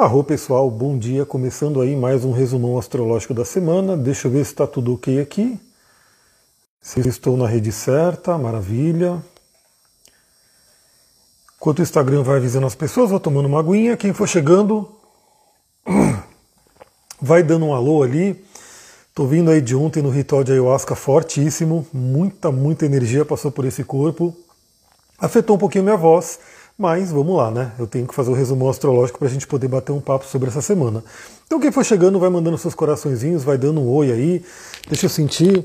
Arro pessoal, bom dia. Começando aí mais um resumão astrológico da semana. Deixa eu ver se está tudo ok aqui. Se estou na rede certa, maravilha. Enquanto o Instagram vai avisando as pessoas, vou tomando uma aguinha. Quem for chegando, vai dando um alô ali. Tô vindo aí de ontem no ritual de ayahuasca fortíssimo, muita, muita energia passou por esse corpo. Afetou um pouquinho minha voz, mas vamos lá, né? Eu tenho que fazer o resumo astrológico para a gente poder bater um papo sobre essa semana. Então quem for chegando vai mandando seus coraçõezinhos, vai dando um oi aí. Deixa eu sentir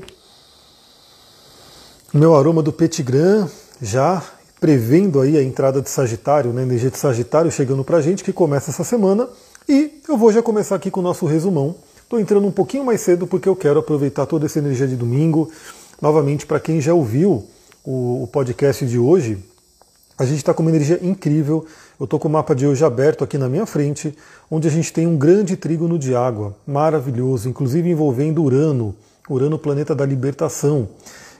o meu aroma do Petigram já prevendo aí a entrada de Sagitário, né? Energia de Sagitário chegando para a gente que começa essa semana. E eu vou já começar aqui com o nosso resumão. Estou entrando um pouquinho mais cedo porque eu quero aproveitar toda essa energia de domingo. Novamente, para quem já ouviu o podcast de hoje, a gente está com uma energia incrível. Eu estou com o mapa de hoje aberto aqui na minha frente, onde a gente tem um grande trígono de água, maravilhoso, inclusive envolvendo Urano, Urano, planeta da libertação.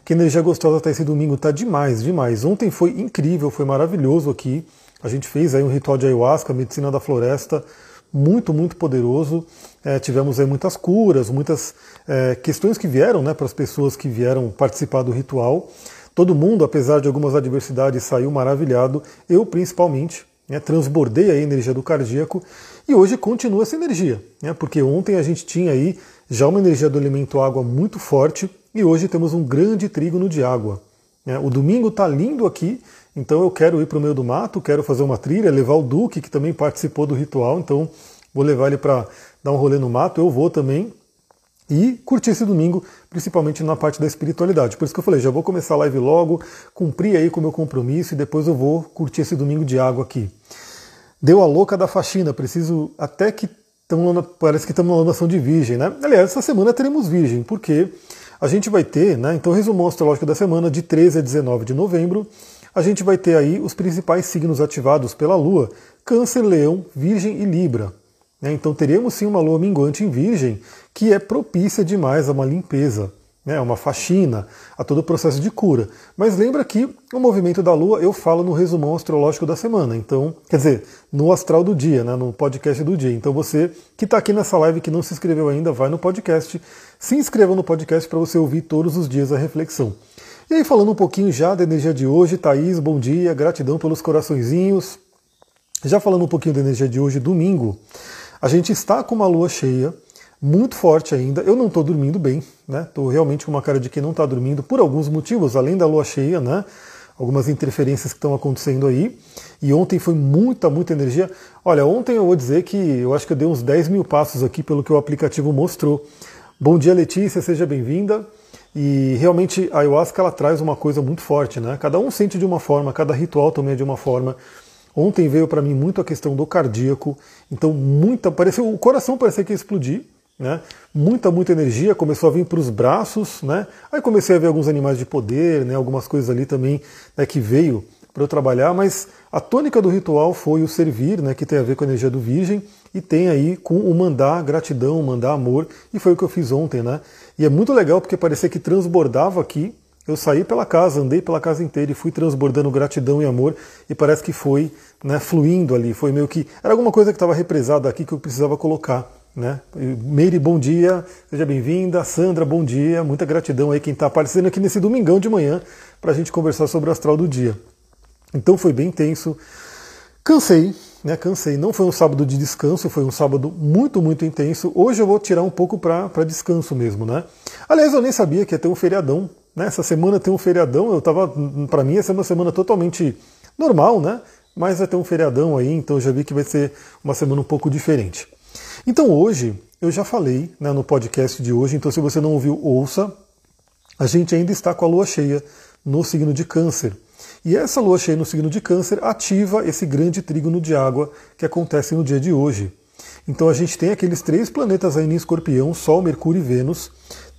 Que energia gostosa tá esse domingo, tá demais, demais. Ontem foi incrível, foi maravilhoso aqui. A gente fez aí um ritual de ayahuasca, medicina da floresta, muito, muito poderoso. É, tivemos aí muitas curas, muitas é, questões que vieram né, para as pessoas que vieram participar do ritual. Todo mundo, apesar de algumas adversidades, saiu maravilhado. Eu, principalmente, né, transbordei a energia do cardíaco e hoje continua essa energia, né, porque ontem a gente tinha aí já uma energia do elemento água muito forte e hoje temos um grande trígono de água. Né. O domingo está lindo aqui, então eu quero ir para o meio do mato, quero fazer uma trilha, levar o Duque, que também participou do ritual, então vou levar ele para dar um rolê no mato, eu vou também e curtir esse domingo, principalmente na parte da espiritualidade. Por isso que eu falei, já vou começar a live logo, cumprir aí com o meu compromisso e depois eu vou curtir esse domingo de água aqui. Deu a louca da faxina, preciso até que tamo, parece que estamos na alunação de virgem, né? Aliás, essa semana teremos virgem, porque a gente vai ter, né? Então, resumão astrológico da semana, de 13 a 19 de novembro, a gente vai ter aí os principais signos ativados pela Lua: Câncer, Leão, Virgem e Libra. Né? Então teremos sim uma lua minguante em Virgem que é propícia demais a uma limpeza, né? uma faxina, a todo o processo de cura. Mas lembra que o movimento da lua eu falo no resumão astrológico da semana, então, quer dizer, no astral do dia, né? no podcast do dia. Então você que está aqui nessa live que não se inscreveu ainda, vai no podcast, se inscreva no podcast para você ouvir todos os dias a reflexão. E aí, falando um pouquinho já da energia de hoje, Thaís, bom dia, gratidão pelos coraçõezinhos. Já falando um pouquinho da energia de hoje, domingo, a gente está com uma lua cheia, muito forte ainda. Eu não estou dormindo bem, né? Estou realmente com uma cara de quem não está dormindo por alguns motivos, além da lua cheia, né? Algumas interferências que estão acontecendo aí. E ontem foi muita, muita energia. Olha, ontem eu vou dizer que eu acho que eu dei uns 10 mil passos aqui pelo que o aplicativo mostrou. Bom dia, Letícia, seja bem-vinda. E realmente a ayahuasca ela traz uma coisa muito forte, né? Cada um sente de uma forma, cada ritual também é de uma forma. Ontem veio para mim muito a questão do cardíaco, então muita, pareceu, o coração parecia que ia explodir, né? Muita, muita energia começou a vir para os braços, né? Aí comecei a ver alguns animais de poder, né? Algumas coisas ali também né, que veio para eu trabalhar, mas a tônica do ritual foi o servir, né? Que tem a ver com a energia do Virgem e tem aí com o mandar gratidão, mandar amor, e foi o que eu fiz ontem, né? E é muito legal porque parecia que transbordava aqui eu saí pela casa, andei pela casa inteira e fui transbordando gratidão e amor e parece que foi né, fluindo ali, foi meio que. Era alguma coisa que estava represada aqui que eu precisava colocar. Né? Meire, bom dia, seja bem-vinda. Sandra, bom dia, muita gratidão aí quem está aparecendo aqui nesse domingão de manhã para a gente conversar sobre o astral do dia. Então foi bem intenso. Cansei, né? Cansei. Não foi um sábado de descanso, foi um sábado muito, muito intenso. Hoje eu vou tirar um pouco para descanso mesmo, né? Aliás, eu nem sabia que ia ter um feriadão né? Essa semana tem um feriadão, eu tava, para mim essa é uma semana totalmente normal, né? Mas vai ter um feriadão aí, então eu já vi que vai ser uma semana um pouco diferente. Então hoje, eu já falei né, no podcast de hoje, então se você não ouviu, ouça. A gente ainda está com a lua cheia no signo de Câncer. E essa lua cheia no signo de Câncer ativa esse grande trígono de água que acontece no dia de hoje. Então a gente tem aqueles três planetas aí em escorpião, Sol, Mercúrio e Vênus.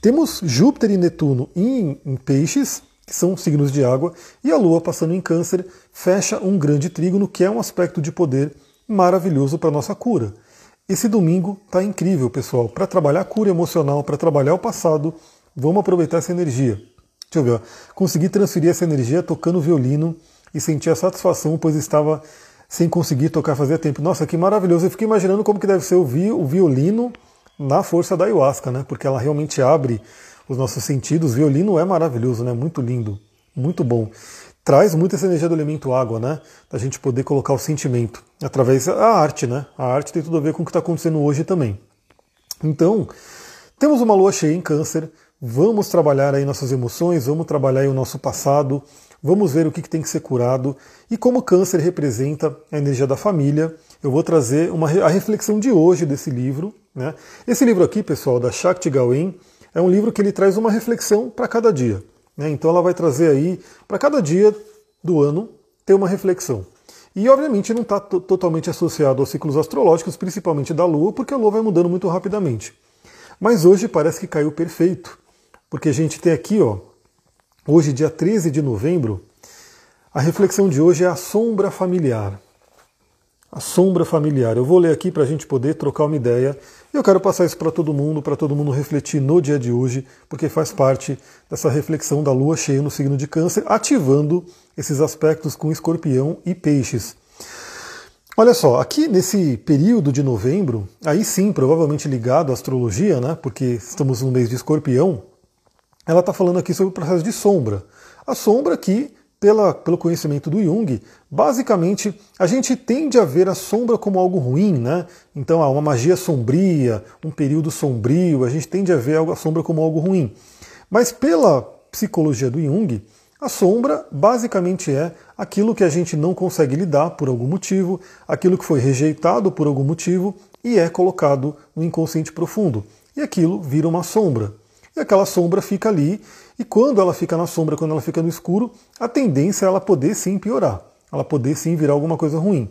Temos Júpiter e Netuno em, em peixes, que são signos de água, e a Lua passando em câncer fecha um grande trígono, que é um aspecto de poder maravilhoso para a nossa cura. Esse domingo está incrível, pessoal. Para trabalhar a cura emocional, para trabalhar o passado, vamos aproveitar essa energia. Deixa eu ver, ó. consegui transferir essa energia tocando violino e senti a satisfação, pois estava sem conseguir tocar fazia tempo. Nossa, que maravilhoso. Eu fiquei imaginando como que deve ser o violino na força da ayahuasca, né? Porque ela realmente abre os nossos sentidos. O violino é maravilhoso, né? Muito lindo, muito bom. Traz muito essa energia do elemento água, né? Da gente poder colocar o sentimento através da arte, né? A arte tem tudo a ver com o que está acontecendo hoje também. Então, temos uma lua cheia em câncer, vamos trabalhar aí nossas emoções, vamos trabalhar aí o nosso passado, vamos ver o que, que tem que ser curado e como câncer representa a energia da família. Eu vou trazer uma, a reflexão de hoje desse livro. Né? Esse livro aqui, pessoal, da Shakti Gawain, é um livro que ele traz uma reflexão para cada dia. Né? Então ela vai trazer aí, para cada dia do ano, ter uma reflexão. E obviamente não está totalmente associado aos ciclos astrológicos, principalmente da Lua, porque a Lua vai mudando muito rapidamente. Mas hoje parece que caiu perfeito, porque a gente tem aqui, ó, hoje, dia 13 de novembro, a reflexão de hoje é a sombra familiar. A sombra familiar. Eu vou ler aqui para a gente poder trocar uma ideia. Eu quero passar isso para todo mundo, para todo mundo refletir no dia de hoje, porque faz parte dessa reflexão da lua cheia no signo de Câncer, ativando esses aspectos com escorpião e peixes. Olha só, aqui nesse período de novembro, aí sim, provavelmente ligado à astrologia, né, porque estamos no mês de escorpião, ela está falando aqui sobre o processo de sombra. A sombra aqui, pela, pelo conhecimento do Jung, basicamente a gente tende a ver a sombra como algo ruim, né? Então, há uma magia sombria, um período sombrio, a gente tende a ver a sombra como algo ruim. Mas pela psicologia do Jung, a sombra basicamente é aquilo que a gente não consegue lidar por algum motivo, aquilo que foi rejeitado por algum motivo e é colocado no inconsciente profundo. E aquilo vira uma sombra. E aquela sombra fica ali, e quando ela fica na sombra, quando ela fica no escuro, a tendência é ela poder sim piorar, ela poder sim virar alguma coisa ruim.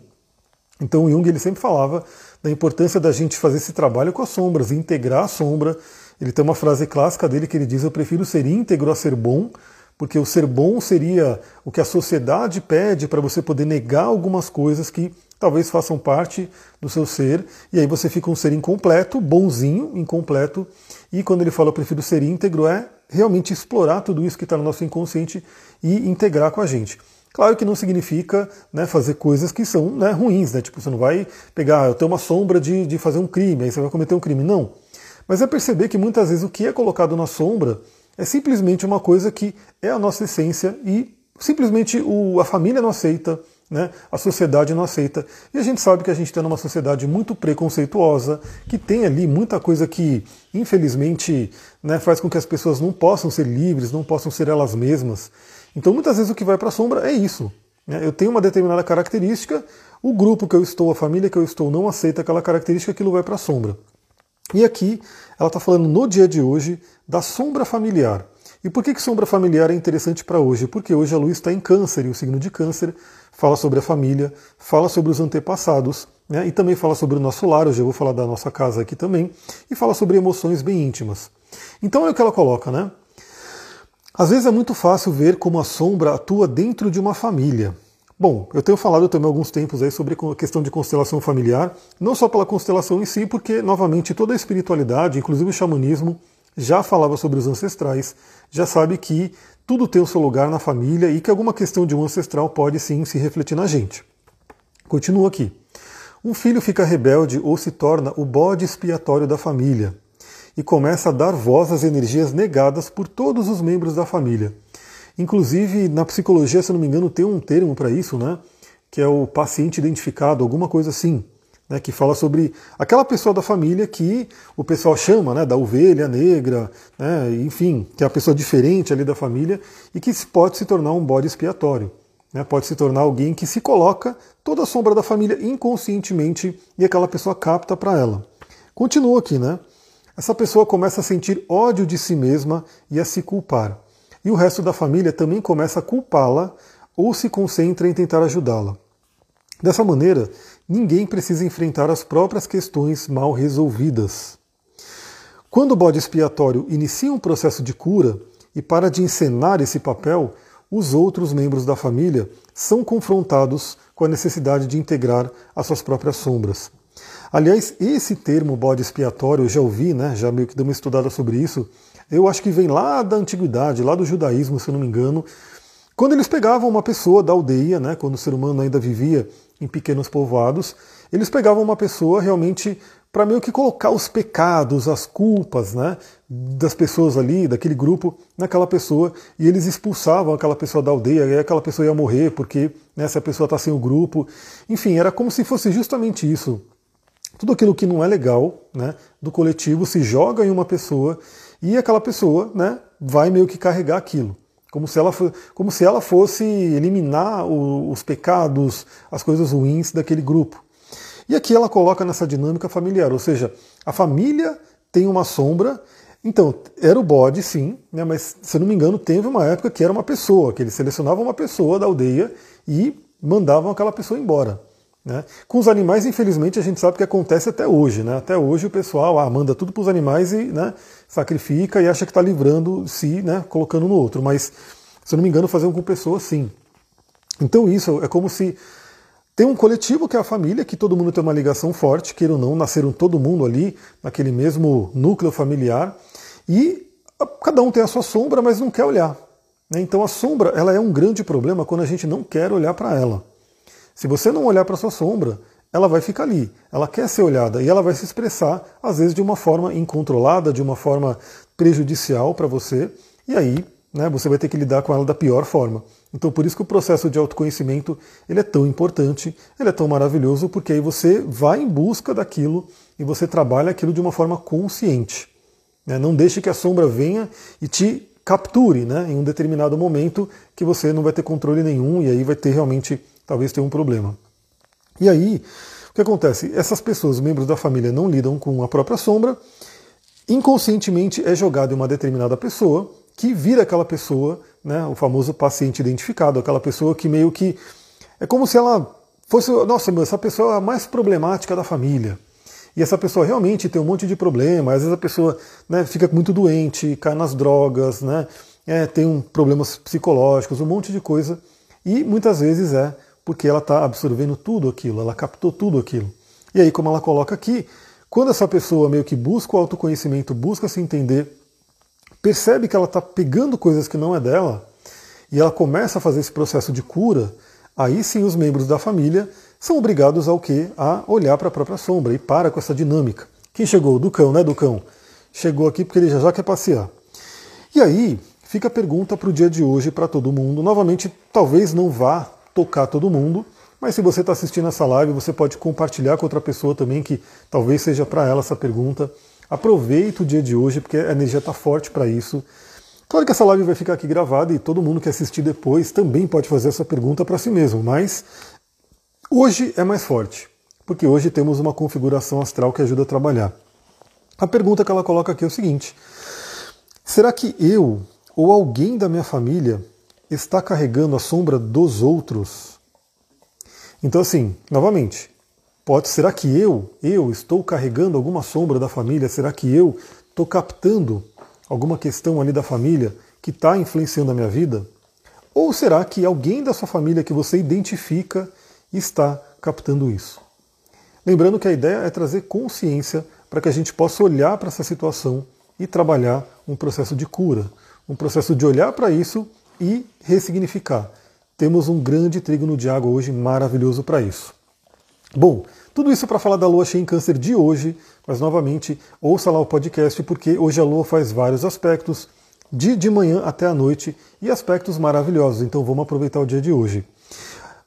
Então o Jung ele sempre falava da importância da gente fazer esse trabalho com as sombras, integrar a sombra. Ele tem uma frase clássica dele que ele diz: Eu prefiro ser íntegro a ser bom, porque o ser bom seria o que a sociedade pede para você poder negar algumas coisas que talvez façam parte do seu ser, e aí você fica um ser incompleto, bonzinho, incompleto, e quando ele fala eu prefiro ser íntegro, é realmente explorar tudo isso que está no nosso inconsciente e integrar com a gente. Claro que não significa né, fazer coisas que são né, ruins, né? Tipo, você não vai pegar, eu tenho uma sombra de, de fazer um crime, aí você vai cometer um crime. Não. Mas é perceber que muitas vezes o que é colocado na sombra é simplesmente uma coisa que é a nossa essência e simplesmente o, a família não aceita, né? a sociedade não aceita. E a gente sabe que a gente está numa sociedade muito preconceituosa, que tem ali muita coisa que, infelizmente, né, faz com que as pessoas não possam ser livres, não possam ser elas mesmas. Então, muitas vezes o que vai para a sombra é isso. Né? Eu tenho uma determinada característica, o grupo que eu estou, a família que eu estou, não aceita aquela característica, aquilo vai para a sombra. E aqui ela está falando no dia de hoje da sombra familiar. E por que, que sombra familiar é interessante para hoje? Porque hoje a lua está em câncer e o signo de câncer fala sobre a família, fala sobre os antepassados, né? e também fala sobre o nosso lar, hoje eu vou falar da nossa casa aqui também, e fala sobre emoções bem íntimas. Então é o que ela coloca, né? Às vezes é muito fácil ver como a sombra atua dentro de uma família. Bom, eu tenho falado também há alguns tempos aí sobre a questão de constelação familiar, não só pela constelação em si, porque, novamente, toda a espiritualidade, inclusive o xamanismo, já falava sobre os ancestrais, já sabe que tudo tem o seu lugar na família e que alguma questão de um ancestral pode sim se refletir na gente. Continua aqui. Um filho fica rebelde ou se torna o bode expiatório da família e começa a dar voz às energias negadas por todos os membros da família. Inclusive, na psicologia, se não me engano, tem um termo para isso, né? Que é o paciente identificado, alguma coisa assim. Né, que fala sobre aquela pessoa da família que o pessoal chama né, da ovelha negra, né, enfim, que é a pessoa diferente ali da família e que pode se tornar um bode expiatório. Né, pode se tornar alguém que se coloca toda a sombra da família inconscientemente e aquela pessoa capta para ela. Continua aqui, né? Essa pessoa começa a sentir ódio de si mesma e a se culpar e o resto da família também começa a culpá-la ou se concentra em tentar ajudá-la. Dessa maneira, ninguém precisa enfrentar as próprias questões mal resolvidas. Quando o bode expiatório inicia um processo de cura e para de encenar esse papel, os outros membros da família são confrontados com a necessidade de integrar as suas próprias sombras. Aliás, esse termo bode expiatório, eu já ouvi, né, já meio que dei uma estudada sobre isso, eu acho que vem lá da antiguidade, lá do judaísmo, se eu não me engano, Quando eles pegavam uma pessoa da aldeia, né, quando o ser humano ainda vivia em pequenos povoados, eles pegavam uma pessoa realmente para meio que colocar os pecados, as culpas né, das pessoas ali, daquele grupo, naquela pessoa, e eles expulsavam aquela pessoa da aldeia, e aquela pessoa ia morrer porque né, se a pessoa está sem o grupo. Enfim, era como se fosse justamente isso. Tudo aquilo que não é legal né, do coletivo se joga em uma pessoa e aquela pessoa né, vai meio que carregar aquilo. Como se ela, como se ela fosse eliminar o, os pecados, as coisas ruins daquele grupo. E aqui ela coloca nessa dinâmica familiar, ou seja, a família tem uma sombra. Então, era o bode, sim, né, mas se eu não me engano, teve uma época que era uma pessoa, que eles selecionavam uma pessoa da aldeia e mandavam aquela pessoa embora. Né? Com os animais, infelizmente, a gente sabe que acontece até hoje. Né? Até hoje o pessoal ah, manda tudo para os animais e né, sacrifica e acha que está livrando-se, né, colocando no outro. Mas, se eu não me engano, faziam com pessoas sim. Então isso é como se tem um coletivo que é a família, que todo mundo tem uma ligação forte, queira ou não, nasceram todo mundo ali, naquele mesmo núcleo familiar, e cada um tem a sua sombra, mas não quer olhar. Né? Então a sombra ela é um grande problema quando a gente não quer olhar para ela. Se você não olhar para sua sombra, ela vai ficar ali, ela quer ser olhada e ela vai se expressar, às vezes de uma forma incontrolada, de uma forma prejudicial para você, e aí né, você vai ter que lidar com ela da pior forma. Então por isso que o processo de autoconhecimento ele é tão importante, ele é tão maravilhoso, porque aí você vai em busca daquilo e você trabalha aquilo de uma forma consciente. Né? Não deixe que a sombra venha e te capture né, em um determinado momento que você não vai ter controle nenhum e aí vai ter realmente, talvez ter um problema. E aí, o que acontece? Essas pessoas, membros da família, não lidam com a própria sombra, inconscientemente é jogado em uma determinada pessoa, que vira aquela pessoa, né, o famoso paciente identificado, aquela pessoa que meio que é como se ela fosse, nossa, essa pessoa é a mais problemática da família. E essa pessoa realmente tem um monte de problema, às vezes a pessoa né, fica muito doente, cai nas drogas, né, é, tem um, problemas psicológicos, um monte de coisa. E muitas vezes é porque ela está absorvendo tudo aquilo, ela captou tudo aquilo. E aí, como ela coloca aqui, quando essa pessoa meio que busca o autoconhecimento, busca se entender, percebe que ela está pegando coisas que não é dela e ela começa a fazer esse processo de cura, aí sim os membros da família são obrigados ao quê? A olhar para a própria sombra e para com essa dinâmica. Quem chegou? O Ducão, né, Ducão? Chegou aqui porque ele já já quer passear. E aí fica a pergunta para o dia de hoje para todo mundo. Novamente, talvez não vá tocar todo mundo, mas se você está assistindo essa live, você pode compartilhar com outra pessoa também que talvez seja para ela essa pergunta. Aproveita o dia de hoje, porque a energia está forte para isso. Claro que essa live vai ficar aqui gravada e todo mundo que assistir depois também pode fazer essa pergunta para si mesmo, mas hoje é mais forte, porque hoje temos uma configuração astral que ajuda a trabalhar. A pergunta que ela coloca aqui é o seguinte: será que eu ou alguém da minha família está carregando a sombra dos outros? Então, assim, novamente, Pode, será que eu, eu estou carregando alguma sombra da família? Será que eu estou captando alguma questão ali da família que está influenciando a minha vida? Ou será que alguém da sua família que você identifica está captando isso? Lembrando que a ideia é trazer consciência para que a gente possa olhar para essa situação e trabalhar um processo de cura, um processo de olhar para isso e ressignificar. Temos um grande trígono de água hoje maravilhoso para isso. Bom, tudo isso para falar da lua cheia em câncer de hoje, mas novamente, ouça lá o podcast, porque hoje a lua faz vários aspectos, de, de manhã até a noite, e aspectos maravilhosos, então vamos aproveitar o dia de hoje.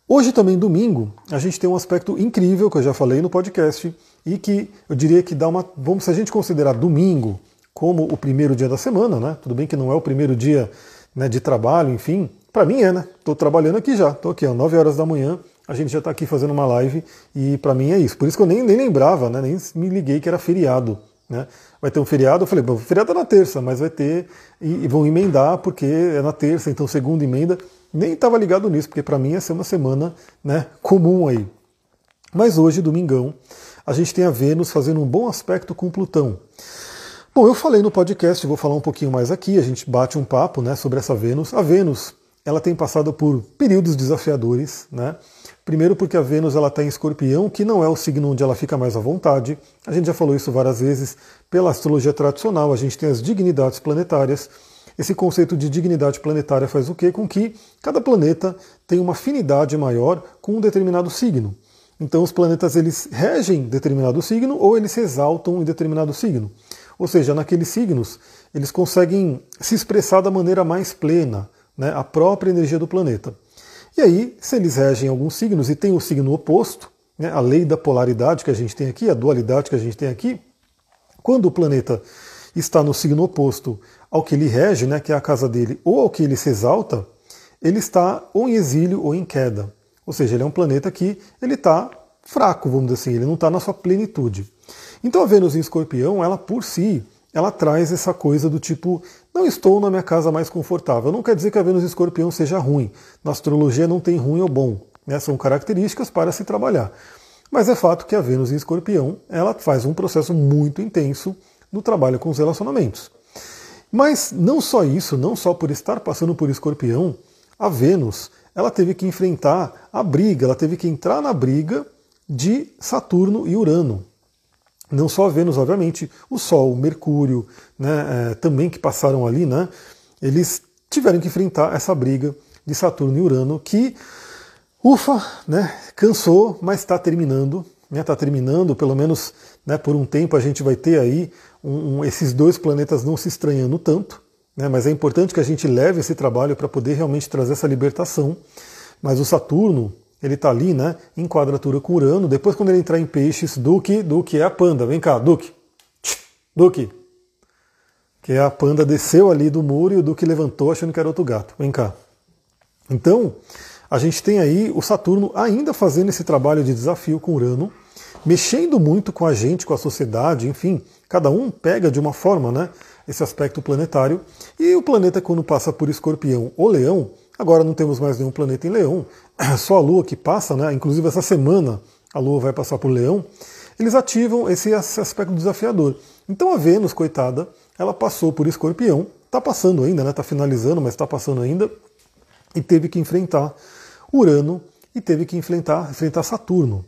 Hoje também, domingo, a gente tem um aspecto incrível, que eu já falei no podcast, e que eu diria que dá uma. Vamos, se a gente considerar domingo como o primeiro dia da semana, né? Tudo bem que não é o primeiro dia né, de trabalho, enfim. Para mim é, né? Estou trabalhando aqui já, estou aqui, ó, 9 horas da manhã, a gente já está aqui fazendo uma live e para mim é isso. Por isso que eu nem, nem lembrava, né? nem me liguei que era feriado. Né? Vai ter um feriado, eu falei, bom, feriado é na terça, mas vai ter, e, e vão emendar porque é na terça, então segunda emenda. Nem estava ligado nisso, porque para mim ia ser uma semana né, comum aí. Mas hoje, domingão, a gente tem a Vênus fazendo um bom aspecto com Plutão. Bom, eu falei no podcast, vou falar um pouquinho mais aqui, a gente bate um papo né, sobre essa Vênus. A Vênus, ela tem passado por períodos desafiadores, né? Primeiro porque a Vênus ela está em escorpião, que não é o signo onde ela fica mais à vontade. A gente já falou isso várias vezes. Pela astrologia tradicional, a gente tem as dignidades planetárias. esse conceito de dignidade planetária faz o quê? Com que cada planeta tem uma afinidade maior com um determinado signo. Então os planetas eles regem determinado signo ou eles se exaltam em determinado signo. Ou seja, naqueles signos eles conseguem se expressar da maneira mais plena, né, a própria energia do planeta. E aí, se eles regem alguns signos e tem o signo oposto, né, a lei da polaridade que a gente tem aqui, a dualidade que a gente tem aqui, quando o planeta está no signo oposto ao que ele rege, né, que é a casa dele, ou ao que ele se exalta, ele está ou em exílio ou em queda. Ou seja, ele é um planeta que ele está fraco, vamos dizer assim, ele não está na sua plenitude. Então a Vênus em Escorpião, ela por si, ela traz essa coisa do tipo, não estou na minha casa mais confortável. Não quer dizer que a Vênus em Escorpião seja ruim. Na astrologia não tem ruim ou bom. Né? São características para se trabalhar. Mas é fato que a Vênus em Escorpião, ela faz um processo muito intenso no trabalho com os relacionamentos. Mas não só isso, não só por estar passando por Escorpião, a Vênus ela teve que enfrentar a briga, ela teve que entrar na briga de Saturno e Urano. Não só Vênus, obviamente, o Sol, Mercúrio, né, é, também que passaram ali, né, eles tiveram que enfrentar essa briga de Saturno e Urano, que, ufa, né, cansou, mas está terminando. Está né, tá terminando, pelo menos né, por um tempo a gente vai ter aí um, um, esses dois planetas não se estranhando tanto. Né? Mas é importante que a gente leve esse trabalho para poder realmente trazer essa libertação. Mas o Saturno, ele está ali, né, em quadratura com Urano. Depois, quando ele entrar em peixes, Duque, Duque é a panda. Vem cá, Duque. Duque. Que a panda desceu ali do muro e o Duque levantou achando que era outro gato. Vem cá. Então, a gente tem aí o Saturno ainda fazendo esse trabalho de desafio com Urano, mexendo muito com a gente, com a sociedade, enfim, cada um pega de uma forma, né? esse aspecto planetário. E o planeta, quando passa por escorpião ou leão, agora não temos mais nenhum planeta em leão, só a Lua que passa, né? inclusive essa semana a Lua vai passar por leão, eles ativam esse aspecto desafiador. Então a Vênus, coitada, ela passou por escorpião, está passando ainda, está né? finalizando, mas está passando ainda, e teve que enfrentar Urano e teve que enfrentar, enfrentar Saturno.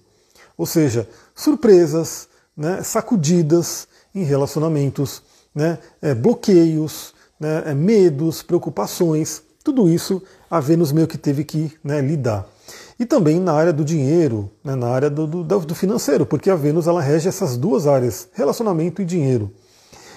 Ou seja, surpresas, né? sacudidas em relacionamentos, né, é, bloqueios, né, é, medos, preocupações, tudo isso a Vênus meio que teve que né, lidar. E também na área do dinheiro, né, na área do, do, do, financeiro, porque a Vênus ela rege essas duas áreas, relacionamento e dinheiro.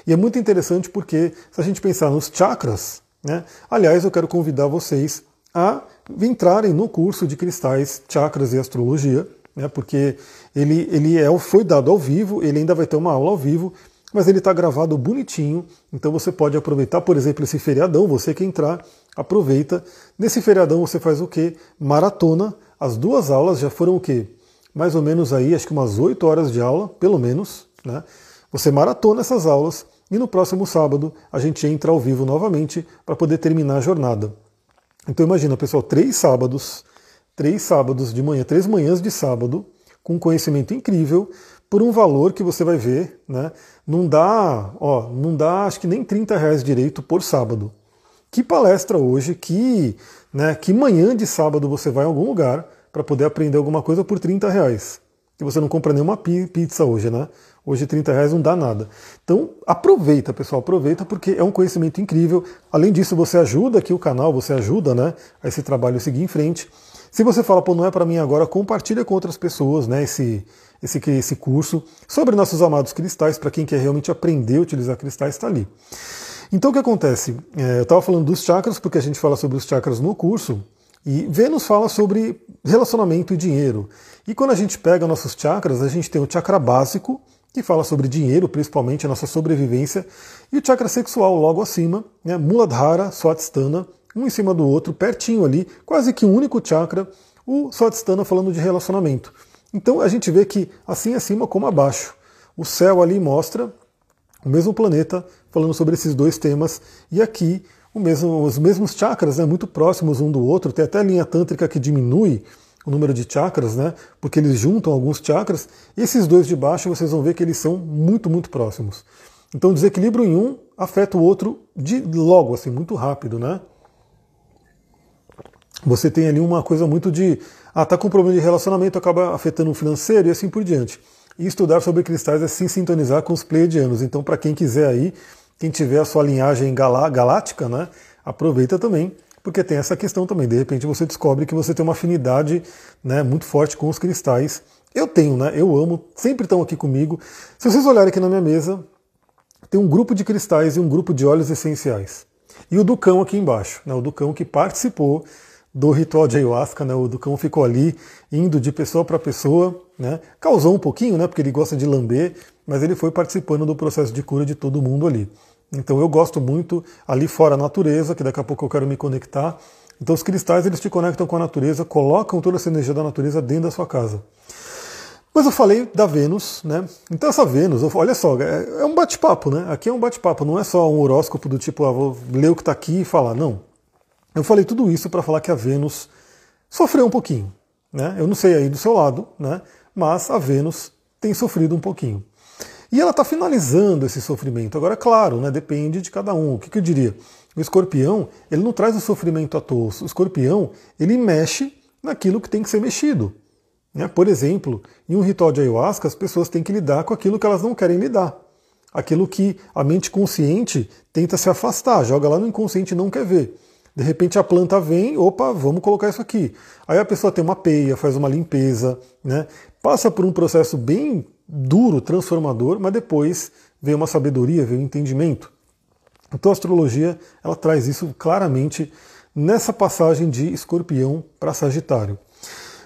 E é muito interessante porque se a gente pensar nos chakras, né, aliás, eu quero convidar vocês a entrarem no curso de cristais, chakras e astrologia, né, porque ele, ele é, foi dado ao vivo, ele ainda vai ter uma aula ao vivo, mas ele está gravado bonitinho, então você pode aproveitar, por exemplo, esse feriadão, você que entrar, aproveita. Nesse feriadão você faz o quê? Maratona. As duas aulas já foram o quê? Mais ou menos aí, acho que umas 8 horas de aula, pelo menos, né? Você maratona essas aulas e no próximo sábado a gente entra ao vivo novamente para poder terminar a jornada. Então imagina, pessoal, três sábados, três sábados de manhã, três manhãs de sábado, com conhecimento incrível, por um valor que você vai ver, né? Não dá, ó, não dá acho que nem 30 reais direito por sábado. Que palestra hoje, que, né, que manhã de sábado você vai em algum lugar para poder aprender alguma coisa por 30 reais. E você não compra nenhuma pizza hoje, né? Hoje 30 reais não dá nada. Então aproveita, pessoal, aproveita porque é um conhecimento incrível. Além disso, você ajuda aqui o canal, você ajuda né, a esse trabalho seguir em frente. Se você fala, pô, não é para mim agora, compartilha com outras pessoas né, esse, esse, esse curso sobre nossos amados cristais, para quem quer realmente aprender a utilizar cristais, está ali. Então o que acontece? É, eu estava falando dos chakras, porque a gente fala sobre os chakras no curso, e Vênus fala sobre relacionamento e dinheiro. E quando a gente pega nossos chakras, a gente tem o chakra básico, que fala sobre dinheiro, principalmente a nossa sobrevivência, e o chakra sexual logo acima, né, Muladhara, Swatisthana, um em cima do outro, pertinho ali, quase que um único chakra, o Swatisthana falando de relacionamento. Então a gente vê que assim acima como abaixo. O céu ali mostra o mesmo planeta falando sobre esses dois temas e aqui mesmo, os mesmos chakras, né, muito próximos um do outro. Tem até a linha tântrica que diminui o número de chakras, né, porque eles juntam alguns chakras. E esses dois de baixo vocês vão ver que eles são muito, muito próximos. Então desequilíbrio em um afeta o outro de logo, assim, muito rápido, né? Você tem ali uma coisa muito de ah, tá com problema de relacionamento, acaba afetando o financeiro e assim por diante. E estudar sobre cristais é se sintonizar com os pleiadianos. Então, para quem quiser aí, Quem tiver a sua linhagem galá galáctica, né, aproveita também, porque tem essa questão também. De repente você descobre que você tem uma afinidade né, muito forte com os cristais. Eu tenho, né? Eu amo, sempre estão aqui comigo. Se vocês olharem aqui na minha mesa, tem um grupo de cristais e um grupo de óleos essenciais. E o Ducão aqui embaixo, né? O Ducão que participou do ritual de ayahuasca, né? O Ducão ficou ali indo de pessoa para pessoa, né? Causou um pouquinho, né? Porque ele gosta de lamber, mas ele foi participando do processo de cura de todo mundo ali. Então eu gosto muito ali fora a natureza, que daqui a pouco eu quero me conectar. Então os cristais eles te conectam com a natureza, colocam toda essa energia da natureza dentro da sua casa. Mas eu falei da Vênus, né? Então essa Vênus, olha só, é, é um bate-papo, né? Aqui é um bate-papo, não é só um horóscopo do tipo, ah, vou ler o que está aqui e falar. Não. Eu falei tudo isso para falar que a Vênus sofreu um pouquinho, né? Eu não sei aí do seu lado, né? Mas a Vênus tem sofrido um pouquinho. E ela está finalizando esse sofrimento. Agora, claro, né, depende de cada um. O que, que eu diria? O escorpião, ele não traz o sofrimento à toa. O escorpião, ele mexe naquilo que tem que ser mexido. Né? Por exemplo, em um ritual de ayahuasca, as pessoas têm que lidar com aquilo que elas não querem lidar. Aquilo que a mente consciente tenta se afastar, joga lá no inconsciente e não quer ver. De repente a planta vem, opa, vamos colocar isso aqui. Aí a pessoa tem uma peia, faz uma limpeza, né? passa por um processo bem duro, transformador, mas depois vem uma sabedoria, vem um entendimento. Então a astrologia ela traz isso claramente nessa passagem de Escorpião para Sagitário.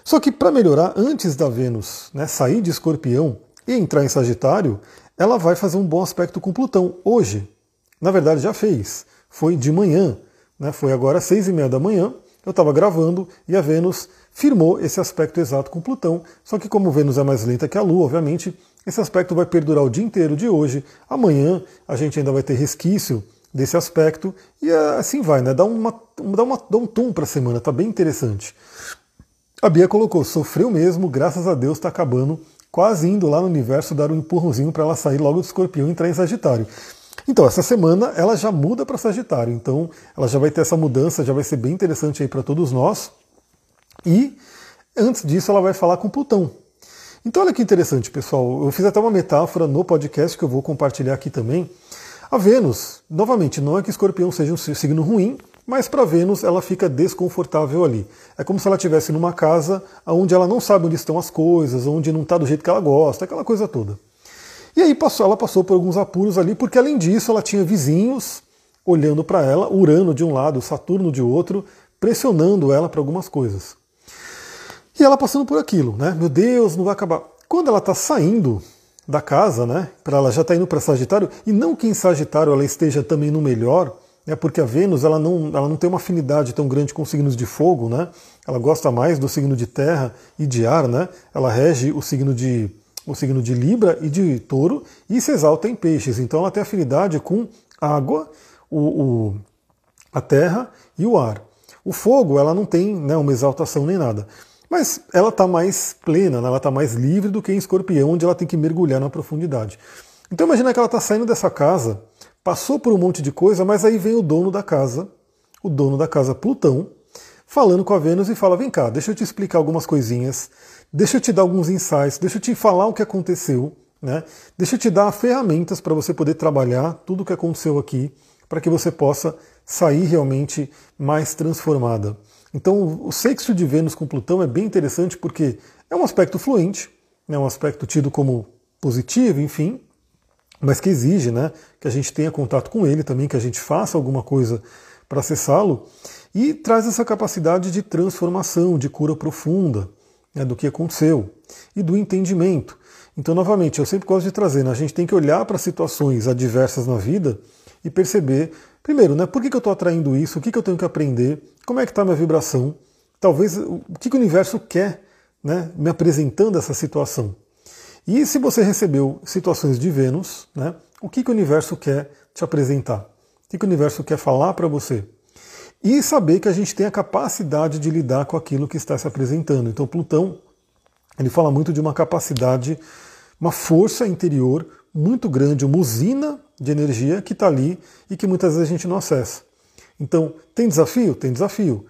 Só que para melhorar, antes da Vênus né, sair de Escorpião e entrar em Sagitário, ela vai fazer um bom aspecto com Plutão hoje. Na verdade já fez. Foi de manhã, né, foi agora às seis e meia da manhã. Eu estava gravando e a Vênus firmou esse aspecto exato com Plutão. Só que como Vênus é mais lenta que a Lua, obviamente, esse aspecto vai perdurar o dia inteiro de hoje. Amanhã a gente ainda vai ter resquício desse aspecto e assim vai, né? Dá, uma, dá, uma, dá um tom para a semana, tá bem interessante. A Bia colocou, sofreu mesmo, graças a Deus está acabando, quase indo lá no universo dar um empurrãozinho para ela sair logo do escorpião e entrar em Sagitário. Então, essa semana ela já muda para Sagitário, então ela já vai ter essa mudança, já vai ser bem interessante aí para todos nós. E antes disso, ela vai falar com Plutão. Então, olha que interessante, pessoal. Eu fiz até uma metáfora no podcast que eu vou compartilhar aqui também. A Vênus, novamente, não é que Escorpião seja um signo ruim, mas para Vênus ela fica desconfortável ali. É como se ela estivesse numa casa onde ela não sabe onde estão as coisas, onde não está do jeito que ela gosta, aquela coisa toda. E aí passou, ela passou por alguns apuros ali, porque além disso ela tinha vizinhos olhando para ela, Urano de um lado, Saturno de outro, pressionando ela para algumas coisas. E ela passando por aquilo, né? Meu Deus, não vai acabar. Quando ela está saindo da casa, né? Para ela já está indo para Sagitário, e não que em Sagitário ela esteja também no melhor, né? Porque a Vênus ela não, ela não tem uma afinidade tão grande com signos de fogo, né? Ela gosta mais do signo de terra e de ar, né? Ela rege o signo de o signo de Libra e de Touro e se exalta em Peixes. Então ela tem afinidade com água, o, o a terra e o ar. O fogo ela não tem né, uma exaltação nem nada. Mas ela está mais plena, né? ela está mais livre do que em escorpião, onde ela tem que mergulhar na profundidade. Então imagina que ela está saindo dessa casa, passou por um monte de coisa, mas aí vem o dono da casa, o dono da casa Plutão, falando com a Vênus e fala: vem cá, deixa eu te explicar algumas coisinhas, deixa eu te dar alguns insights, deixa eu te falar o que aconteceu, né? deixa eu te dar ferramentas para você poder trabalhar tudo o que aconteceu aqui, para que você possa sair realmente mais transformada. Então, o sexto de Vênus com Plutão é bem interessante porque é um aspecto fluente, é um aspecto tido como positivo, enfim, mas que exige né, que a gente tenha contato com ele também, que a gente faça alguma coisa para acessá-lo, e traz essa capacidade de transformação, de cura profunda né, do que aconteceu e do entendimento. Então, novamente, eu sempre gosto de trazer, né, a gente tem que olhar para situações adversas na vida e perceber Primeiro, né, por que, que eu estou atraindo isso? O que, que eu tenho que aprender? Como é que está a minha vibração? Talvez o que, que o universo quer né, me apresentando essa situação? E se você recebeu situações de Vênus, né, o que, que o universo quer te apresentar? O que, que o universo quer falar para você? E saber que a gente tem a capacidade de lidar com aquilo que está se apresentando. Então, Plutão, ele fala muito de uma capacidade, uma força interior muito grande, uma usina de energia que está ali e que muitas vezes a gente não acessa. Então, tem desafio? Tem desafio.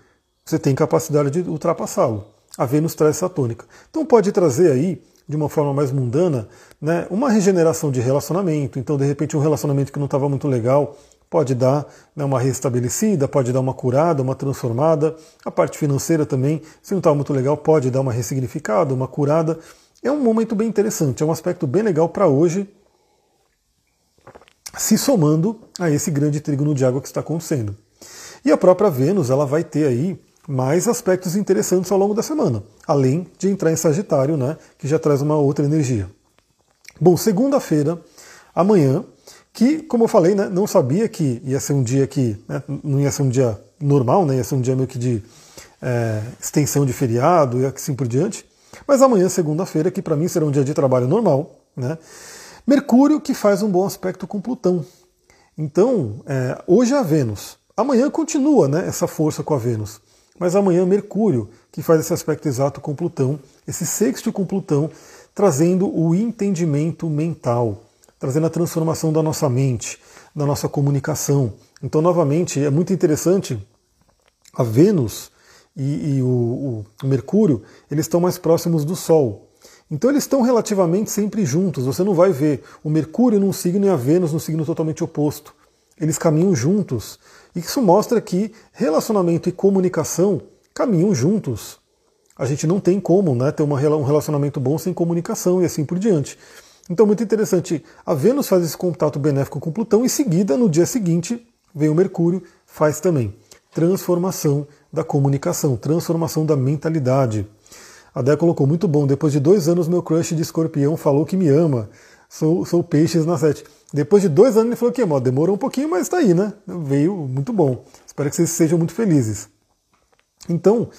Você tem capacidade de ultrapassá-lo. A Vênus traz essa tônica. Então pode trazer aí de uma forma mais mundana, né, uma regeneração de relacionamento. Então, de repente, um relacionamento que não estava muito legal pode dar né, uma restabelecida, pode dar uma curada, uma transformada. A parte financeira também, se não estava muito legal, pode dar uma ressignificada, uma curada. É um momento bem interessante, é um aspecto bem legal para hoje, se somando a esse grande trígono de água que está acontecendo. E a própria Vênus, ela vai ter aí mais aspectos interessantes ao longo da semana, além de entrar em Sagitário, né, que já traz uma outra energia. Bom, segunda-feira, amanhã, que, como eu falei, né, não sabia que ia ser um dia que né, não ia ser um dia normal, né, ia ser um dia meio que de é, extensão de feriado e assim por diante. Mas amanhã, segunda-feira, que para mim será um dia de trabalho normal, né? Mercúrio que faz um bom aspecto com Plutão. Então, é, hoje é a Vênus. Amanhã continua né, essa força com a Vênus. Mas amanhã Mercúrio, que faz esse aspecto exato com Plutão, esse sexto com Plutão, trazendo o entendimento mental, trazendo a transformação da nossa mente, da nossa comunicação. Então, novamente, é muito interessante a Vênus e, e o, o Mercúrio, eles estão mais próximos do Sol. Então eles estão relativamente sempre juntos. Você não vai ver o Mercúrio num signo e a Vênus num signo totalmente oposto. Eles caminham juntos. E isso mostra que relacionamento e comunicação caminham juntos. A gente não tem como né, ter uma, um relacionamento bom sem comunicação e assim por diante. Então, muito interessante. A Vênus faz esse contato benéfico com Plutão, em seguida, no dia seguinte, vem o Mercúrio, faz também transformação da comunicação, transformação da mentalidade. A Dé colocou muito bom. Depois de dois anos, meu crush de escorpião falou que me ama. Sou, sou peixes na sete. Depois de dois anos, ele falou que ama. Demorou um pouquinho, mas está aí, né? Veio muito bom. Espero que vocês sejam muito felizes. Então,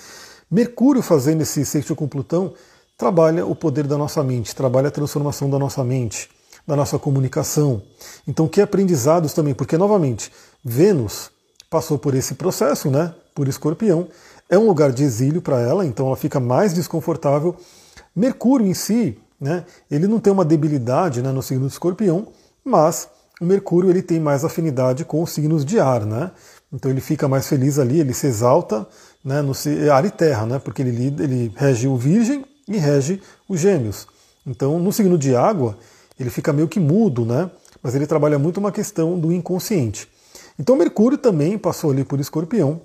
Mercúrio fazendo esse sexto com Plutão trabalha o poder da nossa mente, trabalha a transformação da nossa mente, da nossa comunicação. Então, que aprendizados também, porque novamente, Vênus passou por esse processo, né? Por escorpião, é um lugar de exílio para ela, então ela fica mais desconfortável. Mercúrio em si, né, ele não tem uma debilidade né, no signo do escorpião, mas o Mercúrio ele tem mais afinidade com os signos de ar, né? Então ele fica mais feliz ali, ele se exalta né, no ar e terra, né? Porque ele, ele rege o Virgem e rege os Gêmeos. Então no signo de água ele fica meio que mudo, né? Mas ele trabalha muito uma questão do inconsciente. Então Mercúrio também passou ali por Escorpião,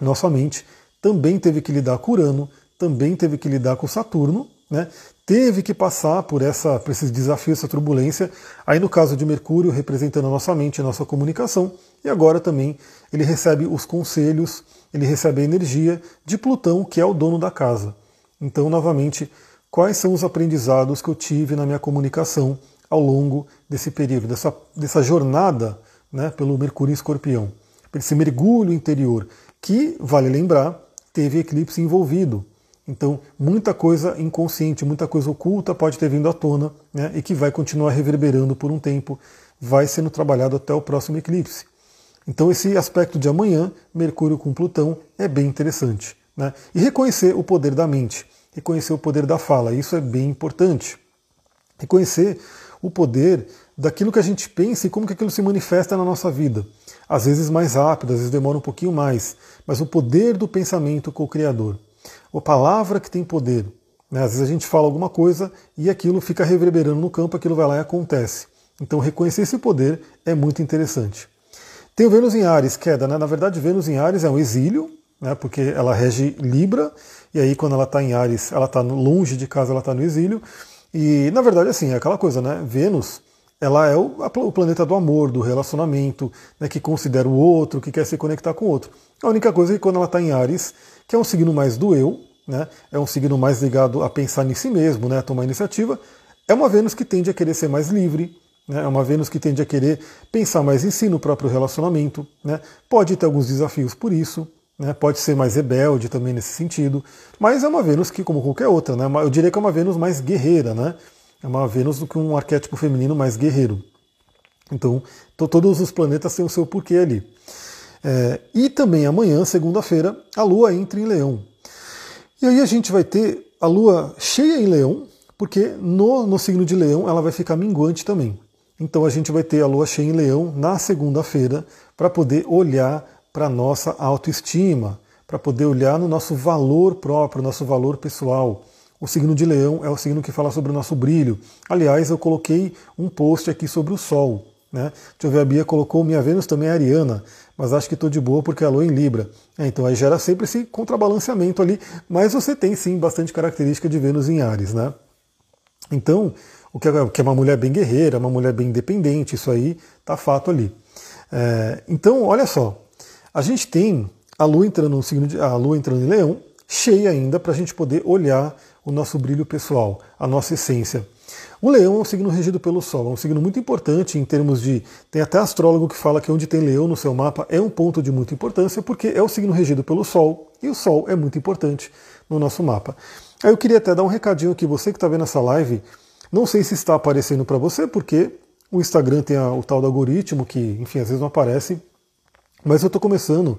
nossa mente também teve que lidar com Urano, também teve que lidar com Saturno, né? teve que passar por, essa, por esses desafios, essa turbulência. Aí no caso de Mercúrio, representando a nossa mente, a nossa comunicação, e agora também ele recebe os conselhos, ele recebe a energia de Plutão, que é o dono da casa. Então, novamente, quais são os aprendizados que eu tive na minha comunicação ao longo desse período, dessa, dessa jornada né, pelo Mercúrio em Escorpião? Esse mergulho interior, que, vale lembrar, teve eclipse envolvido. Então, muita coisa inconsciente, muita coisa oculta pode ter vindo à tona né, e que vai continuar reverberando por um tempo, vai sendo trabalhado até o próximo eclipse. Então, esse aspecto de amanhã, Mercúrio com Plutão, é bem interessante. Né? E reconhecer o poder da mente, reconhecer o poder da fala, isso é bem importante. Reconhecer o poder daquilo que a gente pensa e como que aquilo se manifesta na nossa vida às vezes mais rápido, às vezes demora um pouquinho mais, mas o poder do pensamento co-criador. A palavra que tem poder. Né? Às vezes a gente fala alguma coisa e aquilo fica reverberando no campo, aquilo vai lá e acontece. Então reconhecer esse poder é muito interessante. Tem o Vênus em Ares, queda, né? Na verdade, Vênus em Ares é um exílio, né? porque ela rege Libra, e aí quando ela está em Ares, ela está longe de casa, ela está no exílio. E na verdade, assim, é aquela coisa, né? Vênus ela é o, o planeta do amor, do relacionamento, né, que considera o outro, que quer se conectar com o outro. A única coisa é que quando ela está em Ares, que é um signo mais do eu, né, é um signo mais ligado a pensar em si mesmo, né, a tomar iniciativa, é uma Vênus que tende a querer ser mais livre, né, é uma Vênus que tende a querer pensar mais em si, no próprio relacionamento. Né, pode ter alguns desafios por isso, né, pode ser mais rebelde também nesse sentido, mas é uma Vênus que, como qualquer outra, né, eu diria que é uma Vênus mais guerreira, né, é uma Vênus do que um arquétipo feminino mais guerreiro. Então, todos os planetas têm o seu porquê ali. É, e também amanhã, segunda-feira, a Lua entra em Leão. E aí a gente vai ter a Lua cheia em Leão, porque no, no signo de Leão ela vai ficar minguante também. Então a gente vai ter a Lua cheia em Leão na segunda-feira para poder olhar para a nossa autoestima, para poder olhar no nosso valor próprio, nosso valor pessoal, O signo de Leão é o signo que fala sobre o nosso brilho. Aliás, eu coloquei um post aqui sobre o Sol. Né? Deixa eu ver, a Bia colocou minha Vênus também é Ariana, mas acho que estou de boa porque a Lua é em Libra. É, então aí gera sempre esse contrabalanceamento ali, mas você tem sim bastante característica de Vênus em Ares. Né? Então, o que é, é uma mulher bem guerreira, uma mulher bem independente, isso aí tá fato ali. É, então, olha só, a gente tem a Lua entrando no signo de, a Lua entrando em Leão, cheia ainda para a gente poder olhar o nosso brilho pessoal, a nossa essência. O leão é um signo regido pelo Sol, é um signo muito importante em termos de. Tem até astrólogo que fala que onde tem leão no seu mapa é um ponto de muita importância, porque é o signo regido pelo Sol, e o Sol é muito importante no nosso mapa. Aí eu queria até dar um recadinho aqui, você que está vendo essa live, não sei se está aparecendo para você, porque o Instagram tem a, o tal do algoritmo, que, enfim, às vezes não aparece, mas eu estou começando,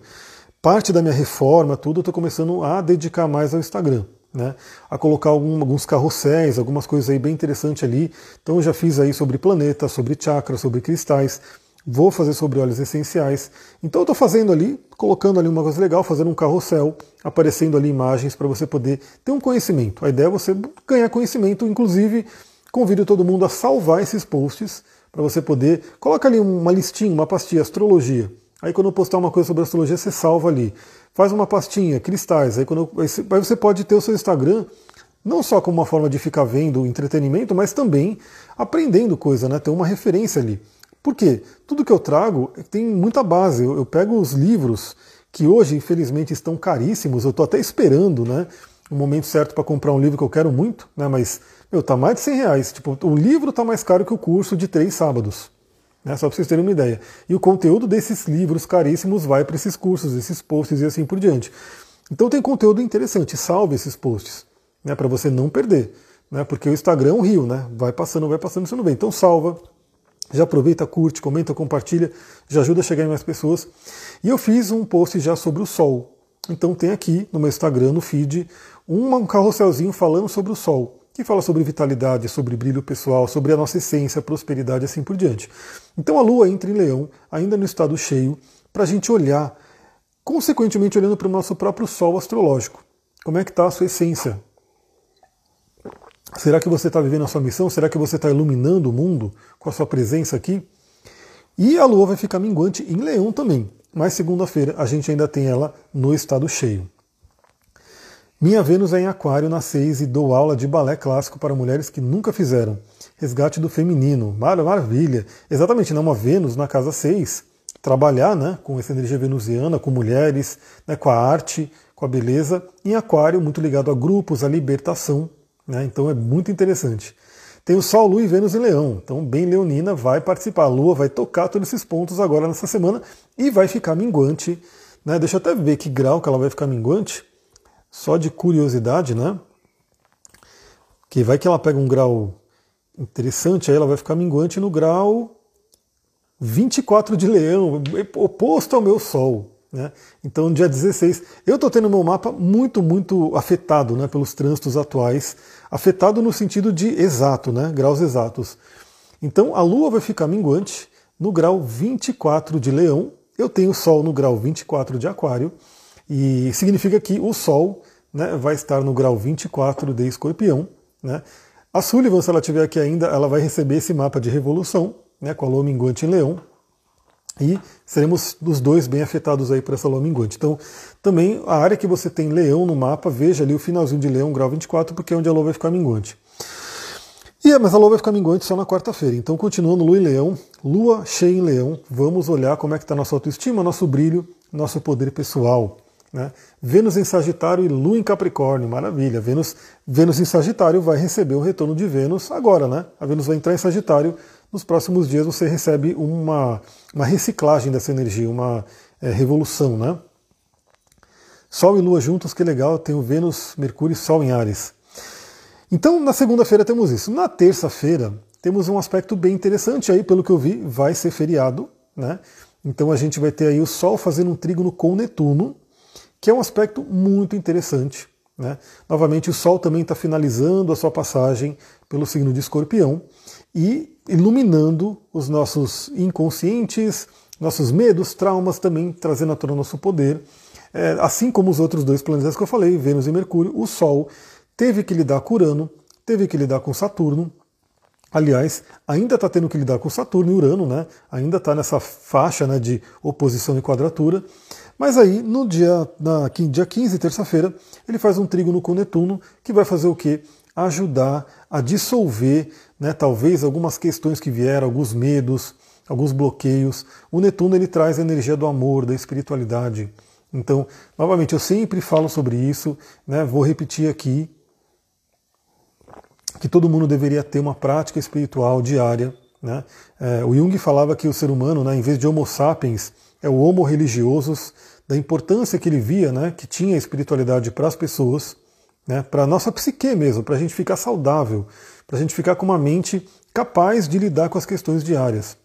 parte da minha reforma, tudo, eu estou começando a dedicar mais ao Instagram né, a colocar algum, alguns carrosséis, algumas coisas aí bem interessantes ali. Então eu já fiz aí sobre planetas, sobre chakras, sobre cristais, vou fazer sobre óleos essenciais. Então eu estou fazendo ali, colocando ali uma coisa legal, fazendo um carrossel, aparecendo ali imagens para você poder ter um conhecimento. A ideia é você ganhar conhecimento, inclusive convido todo mundo a salvar esses posts para você poder. Coloca ali uma listinha, uma pastinha, astrologia. Aí quando eu postar uma coisa sobre astrologia, você salva ali faz uma pastinha, cristais. Aí, quando, aí você pode ter o seu Instagram não só como uma forma de ficar vendo entretenimento, mas também aprendendo coisa, né? Ter uma referência ali. Por quê? Tudo que eu trago tem muita base. Eu, eu pego os livros que hoje, infelizmente, estão caríssimos. Eu estou até esperando, né? O momento certo para comprar um livro que eu quero muito, né? Mas, meu, tá mais de 100 reais. Tipo, o livro tá mais caro que o curso de três sábados. Né, só para vocês terem uma ideia. E o conteúdo desses livros caríssimos vai para esses cursos, esses posts e assim por diante. Então tem conteúdo interessante, salve esses posts, né, para você não perder. Né, porque o Instagram é um rio, né? Vai passando, vai passando, você não vê. Então salva, já aproveita, curte, comenta, compartilha, já ajuda a chegar em mais pessoas. E eu fiz um post já sobre o Sol. Então tem aqui no meu Instagram, no feed, um carrosselzinho falando sobre o Sol que fala sobre vitalidade, sobre brilho pessoal, sobre a nossa essência, prosperidade e assim por diante. Então a Lua entra em Leão, ainda no estado cheio, para a gente olhar, consequentemente olhando para o nosso próprio Sol astrológico. Como é que está a sua essência? Será que você está vivendo a sua missão? Será que você está iluminando o mundo com a sua presença aqui? E a Lua vai ficar minguante em Leão também. Mas segunda-feira a gente ainda tem ela no estado cheio. Minha Vênus é em Aquário na 6 e dou aula de balé clássico para mulheres que nunca fizeram. Resgate do feminino. Mar maravilha. Exatamente, né? Uma Vênus na casa 6. Trabalhar né, com essa energia venusiana, com mulheres, né, com a arte, com a beleza. Em Aquário, muito ligado a grupos, a libertação. Né, então é muito interessante. Tem o Sol, Lua e Vênus em Leão. Então, bem leonina, vai participar. A Lua vai tocar todos esses pontos agora nessa semana e vai ficar minguante. Né? Deixa eu até ver que grau que ela vai ficar minguante. Só de curiosidade, né? Que vai que ela pega um grau interessante, aí ela vai ficar minguante no grau 24 de leão, oposto ao meu Sol. Né? Então, dia 16, eu estou tendo meu mapa muito, muito afetado né, pelos trânsitos atuais, afetado no sentido de exato, né, graus exatos. Então, a Lua vai ficar minguante no grau 24 de leão, eu tenho Sol no grau 24 de Aquário, e significa que o Sol né, vai estar no grau 24 de escorpião. Né. A Sullivan, se ela estiver aqui ainda, ela vai receber esse mapa de revolução, né, com a lua minguante em leão, e seremos os dois bem afetados aí por essa lua minguante. Então, também a área que você tem leão no mapa, veja ali o finalzinho de leão, grau 24, porque é onde a lua vai ficar minguante. E, é, mas a lua vai ficar minguante só na quarta-feira. Então, continuando lua em leão, lua cheia em leão, vamos olhar como é que está nossa autoestima, nosso brilho, nosso poder pessoal. Né? Vênus em Sagitário e Lua em Capricórnio, maravilha. Vênus, Vênus em Sagitário vai receber o retorno de Vênus agora, né? A Vênus vai entrar em Sagitário. Nos próximos dias você recebe uma, uma reciclagem dessa energia, uma é, revolução, né? Sol e Lua juntos, que legal. Tem o Vênus, Mercúrio e Sol em Ares. Então, na segunda-feira temos isso. Na terça-feira, temos um aspecto bem interessante aí, pelo que eu vi, vai ser feriado, né? Então a gente vai ter aí o Sol fazendo um trígono com Netuno, que é um aspecto muito interessante. Né? Novamente, o Sol também está finalizando a sua passagem pelo signo de Escorpião e iluminando os nossos inconscientes, nossos medos, traumas, também trazendo à tona nosso poder. É, assim como os outros dois planetas que eu falei, Vênus e Mercúrio, o Sol teve que lidar com Urano, teve que lidar com Saturno. Aliás, ainda está tendo que lidar com Saturno e Urano, né? Ainda está nessa faixa né, de oposição e quadratura. Mas aí, no dia, na, dia 15, terça-feira, ele faz um trígono com Netuno, que vai fazer o quê? Ajudar a dissolver, né, talvez, algumas questões que vieram, alguns medos, alguns bloqueios. O Netuno ele traz a energia do amor, da espiritualidade. Então, novamente, eu sempre falo sobre isso, né, vou repetir aqui, que todo mundo deveria ter uma prática espiritual diária. Né? É, o Jung falava que o ser humano, né, em vez de Homo sapiens, é o Homo religiosos, da importância que ele via, né, que tinha a espiritualidade para as pessoas, né, para a nossa psique mesmo, para a gente ficar saudável, para a gente ficar com uma mente capaz de lidar com as questões diárias.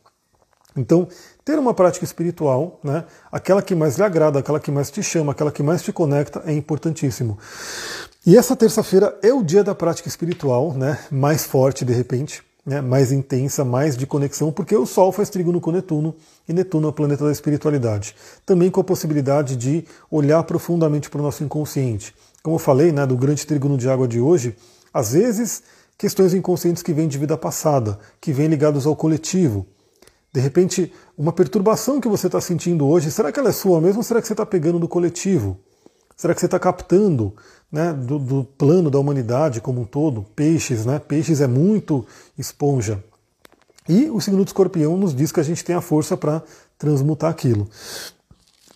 Então, ter uma prática espiritual, né, aquela que mais lhe agrada, aquela que mais te chama, aquela que mais te conecta, é importantíssimo. E essa terça-feira é o dia da prática espiritual, né, mais forte de repente, né, mais intensa, mais de conexão, porque o Sol faz trígono com Netuno, e Netuno é o planeta da espiritualidade. Também com a possibilidade de olhar profundamente para o nosso inconsciente. Como eu falei, né, do grande trígono de água de hoje, às vezes questões inconscientes que vêm de vida passada, que vêm ligados ao coletivo. De repente, uma perturbação que você está sentindo hoje, será que ela é sua mesmo ou será que você está pegando do coletivo? Será que você está captando né, do, do, plano da humanidade como um todo? Peixes, né? Peixes é muito esponja. E o signo do escorpião nos diz que a gente tem a força para transmutar aquilo.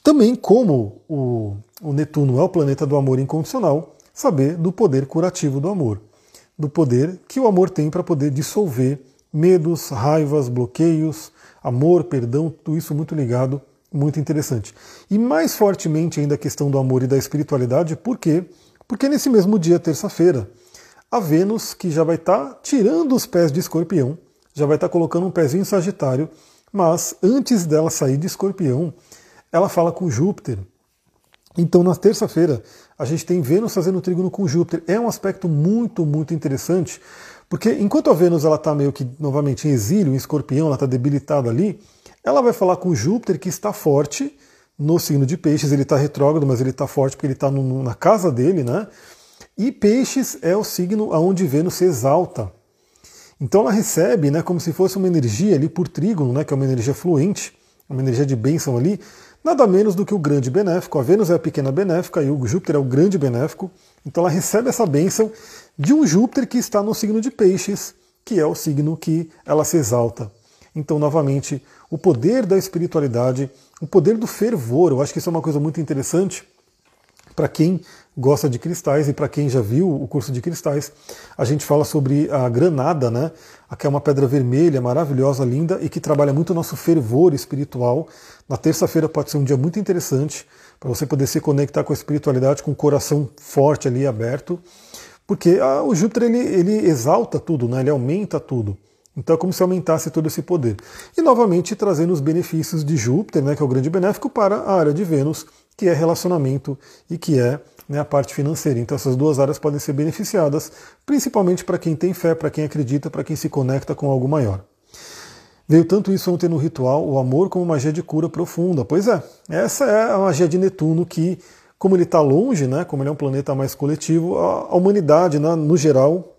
Também, como o, o Netuno é o planeta do amor incondicional, saber do poder curativo do amor do poder que o amor tem para poder dissolver medos, raivas, bloqueios, amor, perdão, tudo isso muito ligado, muito interessante. E mais fortemente ainda a questão do amor e da espiritualidade, por quê? Porque nesse mesmo dia, terça-feira, a Vênus, que já vai estar tá tirando os pés de escorpião, já vai estar tá colocando um pezinho em Sagitário, mas antes dela sair de escorpião, ela fala com Júpiter. Então, na terça-feira, a gente tem Vênus fazendo trígono com Júpiter. É um aspecto muito, muito interessante, porque enquanto a Vênus ela está meio que novamente em exílio, em escorpião, ela está debilitada ali, ela vai falar com Júpiter que está forte no signo de Peixes, ele está retrógrado, mas ele está forte porque ele está na casa dele, né? E Peixes é o signo onde Vênus se exalta. Então ela recebe, né, como se fosse uma energia ali por trígono, né, que é uma energia fluente, uma energia de bênção ali, nada menos do que o grande benéfico. A Vênus é a pequena benéfica e o Júpiter é o grande benéfico. Então ela recebe essa bênção de um Júpiter que está no signo de Peixes, que é o signo que ela se exalta. Então, novamente, o poder da espiritualidade, o poder do fervor, eu acho que isso é uma coisa muito interessante para quem gosta de cristais e para quem já viu o curso de cristais, a gente fala sobre a granada, né? Aqui é uma pedra vermelha, maravilhosa, linda e que trabalha muito o nosso fervor espiritual. Na terça-feira pode ser um dia muito interessante para você poder se conectar com a espiritualidade, com o coração forte ali aberto, porque ah, o Júpiter ele, ele exalta tudo, né? Ele aumenta tudo. Então é como se aumentasse todo esse poder. E novamente trazendo os benefícios de Júpiter, né, que é o grande benéfico, para a área de Vênus, que é relacionamento e que é né, a parte financeira. Então essas duas áreas podem ser beneficiadas, principalmente para quem tem fé, para quem acredita, para quem se conecta com algo maior. Veio tanto isso ontem no ritual, o amor como magia de cura profunda. Pois é, essa é a magia de Netuno que, como ele está longe, né, como ele é um planeta mais coletivo, a, humanidade, né, no geral,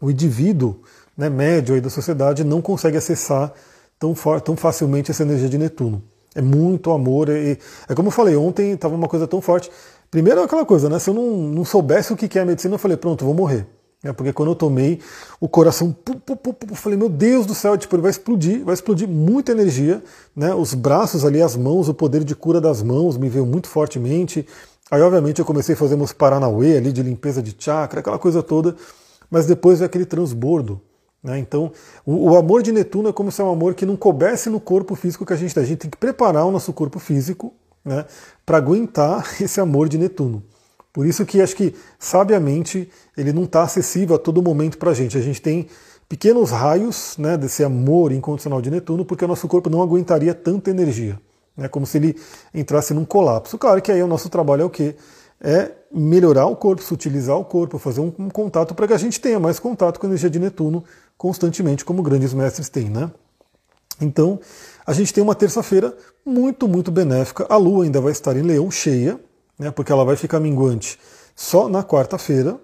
o indivíduo né, médio aí da sociedade não consegue acessar tão, tão facilmente essa energia de Netuno. É muito amor. É como eu falei, ontem estava uma coisa tão forte. Primeiro é aquela coisa, né? Se eu não, não soubesse o que é a medicina, eu falei, pronto, vou morrer. É, porque quando eu tomei, o coração, pu, pu, pu, pu, falei, meu Deus do céu, tipo, ele vai explodir, vai explodir muita energia, né? Os braços ali, as mãos, o poder de cura das mãos me veio muito fortemente. Aí, obviamente, eu comecei a fazer meus Paranauê ali de limpeza de chakra, aquela coisa toda, mas depois é aquele transbordo. Né? Então, o, o, amor de Netuno é como se é um amor que não coubesse no corpo físico que a gente tem. A gente tem que preparar o nosso corpo físico né, para aguentar esse amor de Netuno. Por isso que acho que, sabiamente, ele não está acessível a todo momento para a gente. A gente tem pequenos raios né, desse amor incondicional de Netuno, porque o nosso corpo não aguentaria tanta energia. Né, como se ele entrasse num colapso. Claro que aí o nosso trabalho é o quê? É melhorar o corpo, sutilizar o corpo, fazer um contato para que a gente tenha mais contato com a energia de Netuno constantemente, como grandes mestres têm. Né? Então, a gente tem uma terça-feira muito, muito benéfica. A Lua ainda vai estar em Leão cheia, né, porque ela vai ficar minguante só na quarta-feira.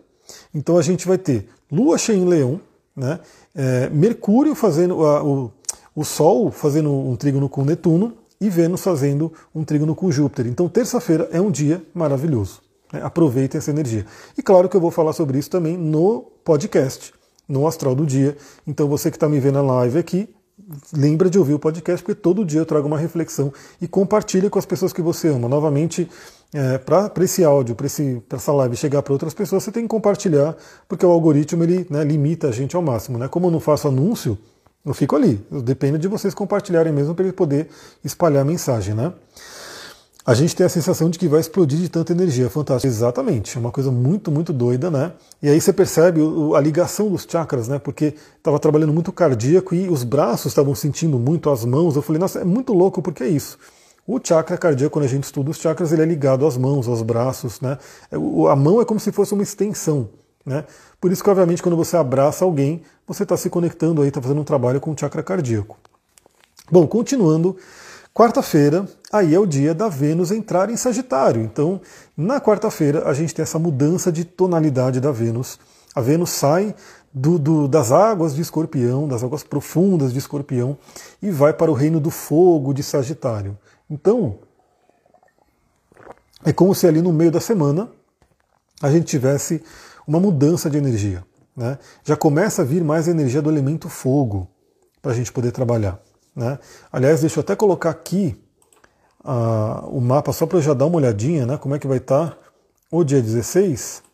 Então a gente vai ter Lua cheia em Leão, né? É, Mercúrio fazendo a, o, o Sol fazendo um trígono com Netuno e Vênus fazendo um trígono com Júpiter. Então terça-feira é um dia maravilhoso. Né? Aproveitem essa energia. E claro que eu vou falar sobre isso também no podcast, no Astral do Dia. Então você que está me vendo na live aqui, lembra de ouvir o podcast, porque todo dia eu trago uma reflexão e compartilha com as pessoas que você ama. Novamente, é, para esse áudio, para essa live chegar para outras pessoas, você tem que compartilhar, porque o algoritmo ele né, limita a gente ao máximo. Né? Como eu não faço anúncio, eu fico ali. Depende de vocês compartilharem mesmo para ele poder espalhar a mensagem. Né? A gente tem a sensação de que vai explodir de tanta energia. Fantástico. Exatamente. É uma coisa muito, muito doida, né? E aí você percebe a ligação dos chakras, né? Porque estava trabalhando muito cardíaco e os braços estavam sentindo muito, as mãos. Eu falei, nossa, é muito louco porque é isso. O chakra cardíaco, quando a gente estuda os chakras, ele é ligado às mãos, aos braços, né? É, a mão é como se fosse uma extensão, né? Por isso que, obviamente, quando você abraça alguém, você está se conectando aí, está fazendo um trabalho com o chakra cardíaco. Bom, continuando, Quarta-feira, aí é o dia da Vênus entrar em Sagitário. Então, na quarta-feira, a gente tem essa mudança de tonalidade da Vênus. A Vênus sai do, do, das águas de Escorpião, das águas profundas de Escorpião, e vai para o reino do fogo de Sagitário. Então, é como se ali no meio da semana a gente tivesse uma mudança de energia. Né? Já começa a vir mais energia do elemento fogo para a gente poder trabalhar. Né? Aliás, deixa eu até colocar aqui uh, o mapa só para eu já dar uma olhadinha, né? Como é que vai estar tá o dia 16.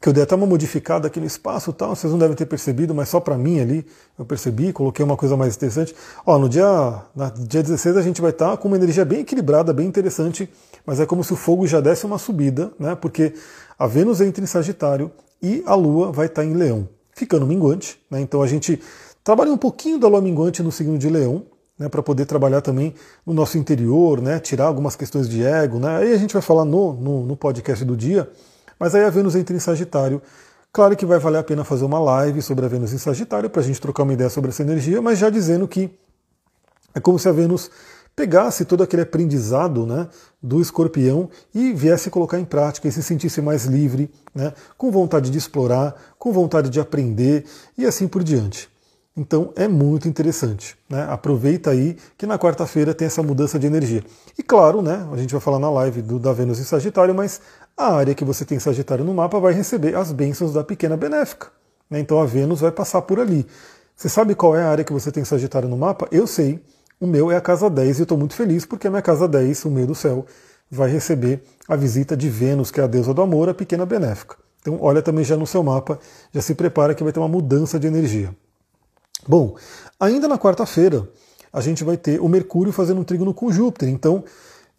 Que eu dei até uma modificada aqui no espaço tal, vocês não devem ter percebido, mas só para mim ali eu percebi, coloquei uma coisa mais interessante. Ó, no dia, na dia 16 a gente vai estar tá com uma energia bem equilibrada, bem interessante, mas é como se o fogo já desse uma subida, né? Porque a Vênus entra em Sagitário e a Lua vai estar tá em Leão, ficando minguante, né? Então a gente Trabalhei um pouquinho da lua minguante no signo de leão, né, para poder trabalhar também no nosso interior, né, tirar algumas questões de ego. Né, aí a gente vai falar no, no, no podcast do dia, mas aí a Vênus entra em Sagitário. Claro que vai valer a pena fazer uma live sobre a Vênus em Sagitário para a gente trocar uma ideia sobre essa energia, mas já dizendo que é como se a Vênus pegasse todo aquele aprendizado né, do escorpião e viesse colocar em prática e se sentisse mais livre, né, com vontade de explorar, com vontade de aprender e assim por diante. Então é muito interessante. Né? Aproveita aí que na quarta-feira tem essa mudança de energia. E claro, né, a gente vai falar na live do, da Vênus em Sagitário, mas a área que você tem Sagitário no mapa vai receber as bênçãos da pequena benéfica. Né? Então a Vênus vai passar por ali. Você sabe qual é a área que você tem Sagitário no mapa? Eu sei. O meu é a casa 10 e eu estou muito feliz porque a minha casa 10, o meio do céu, vai receber a visita de Vênus, que é a deusa do amor, a pequena benéfica. Então olha também já no seu mapa, já se prepara que vai ter uma mudança de energia. Bom, ainda na quarta-feira a gente vai ter o Mercúrio fazendo um trígono com Júpiter. Então,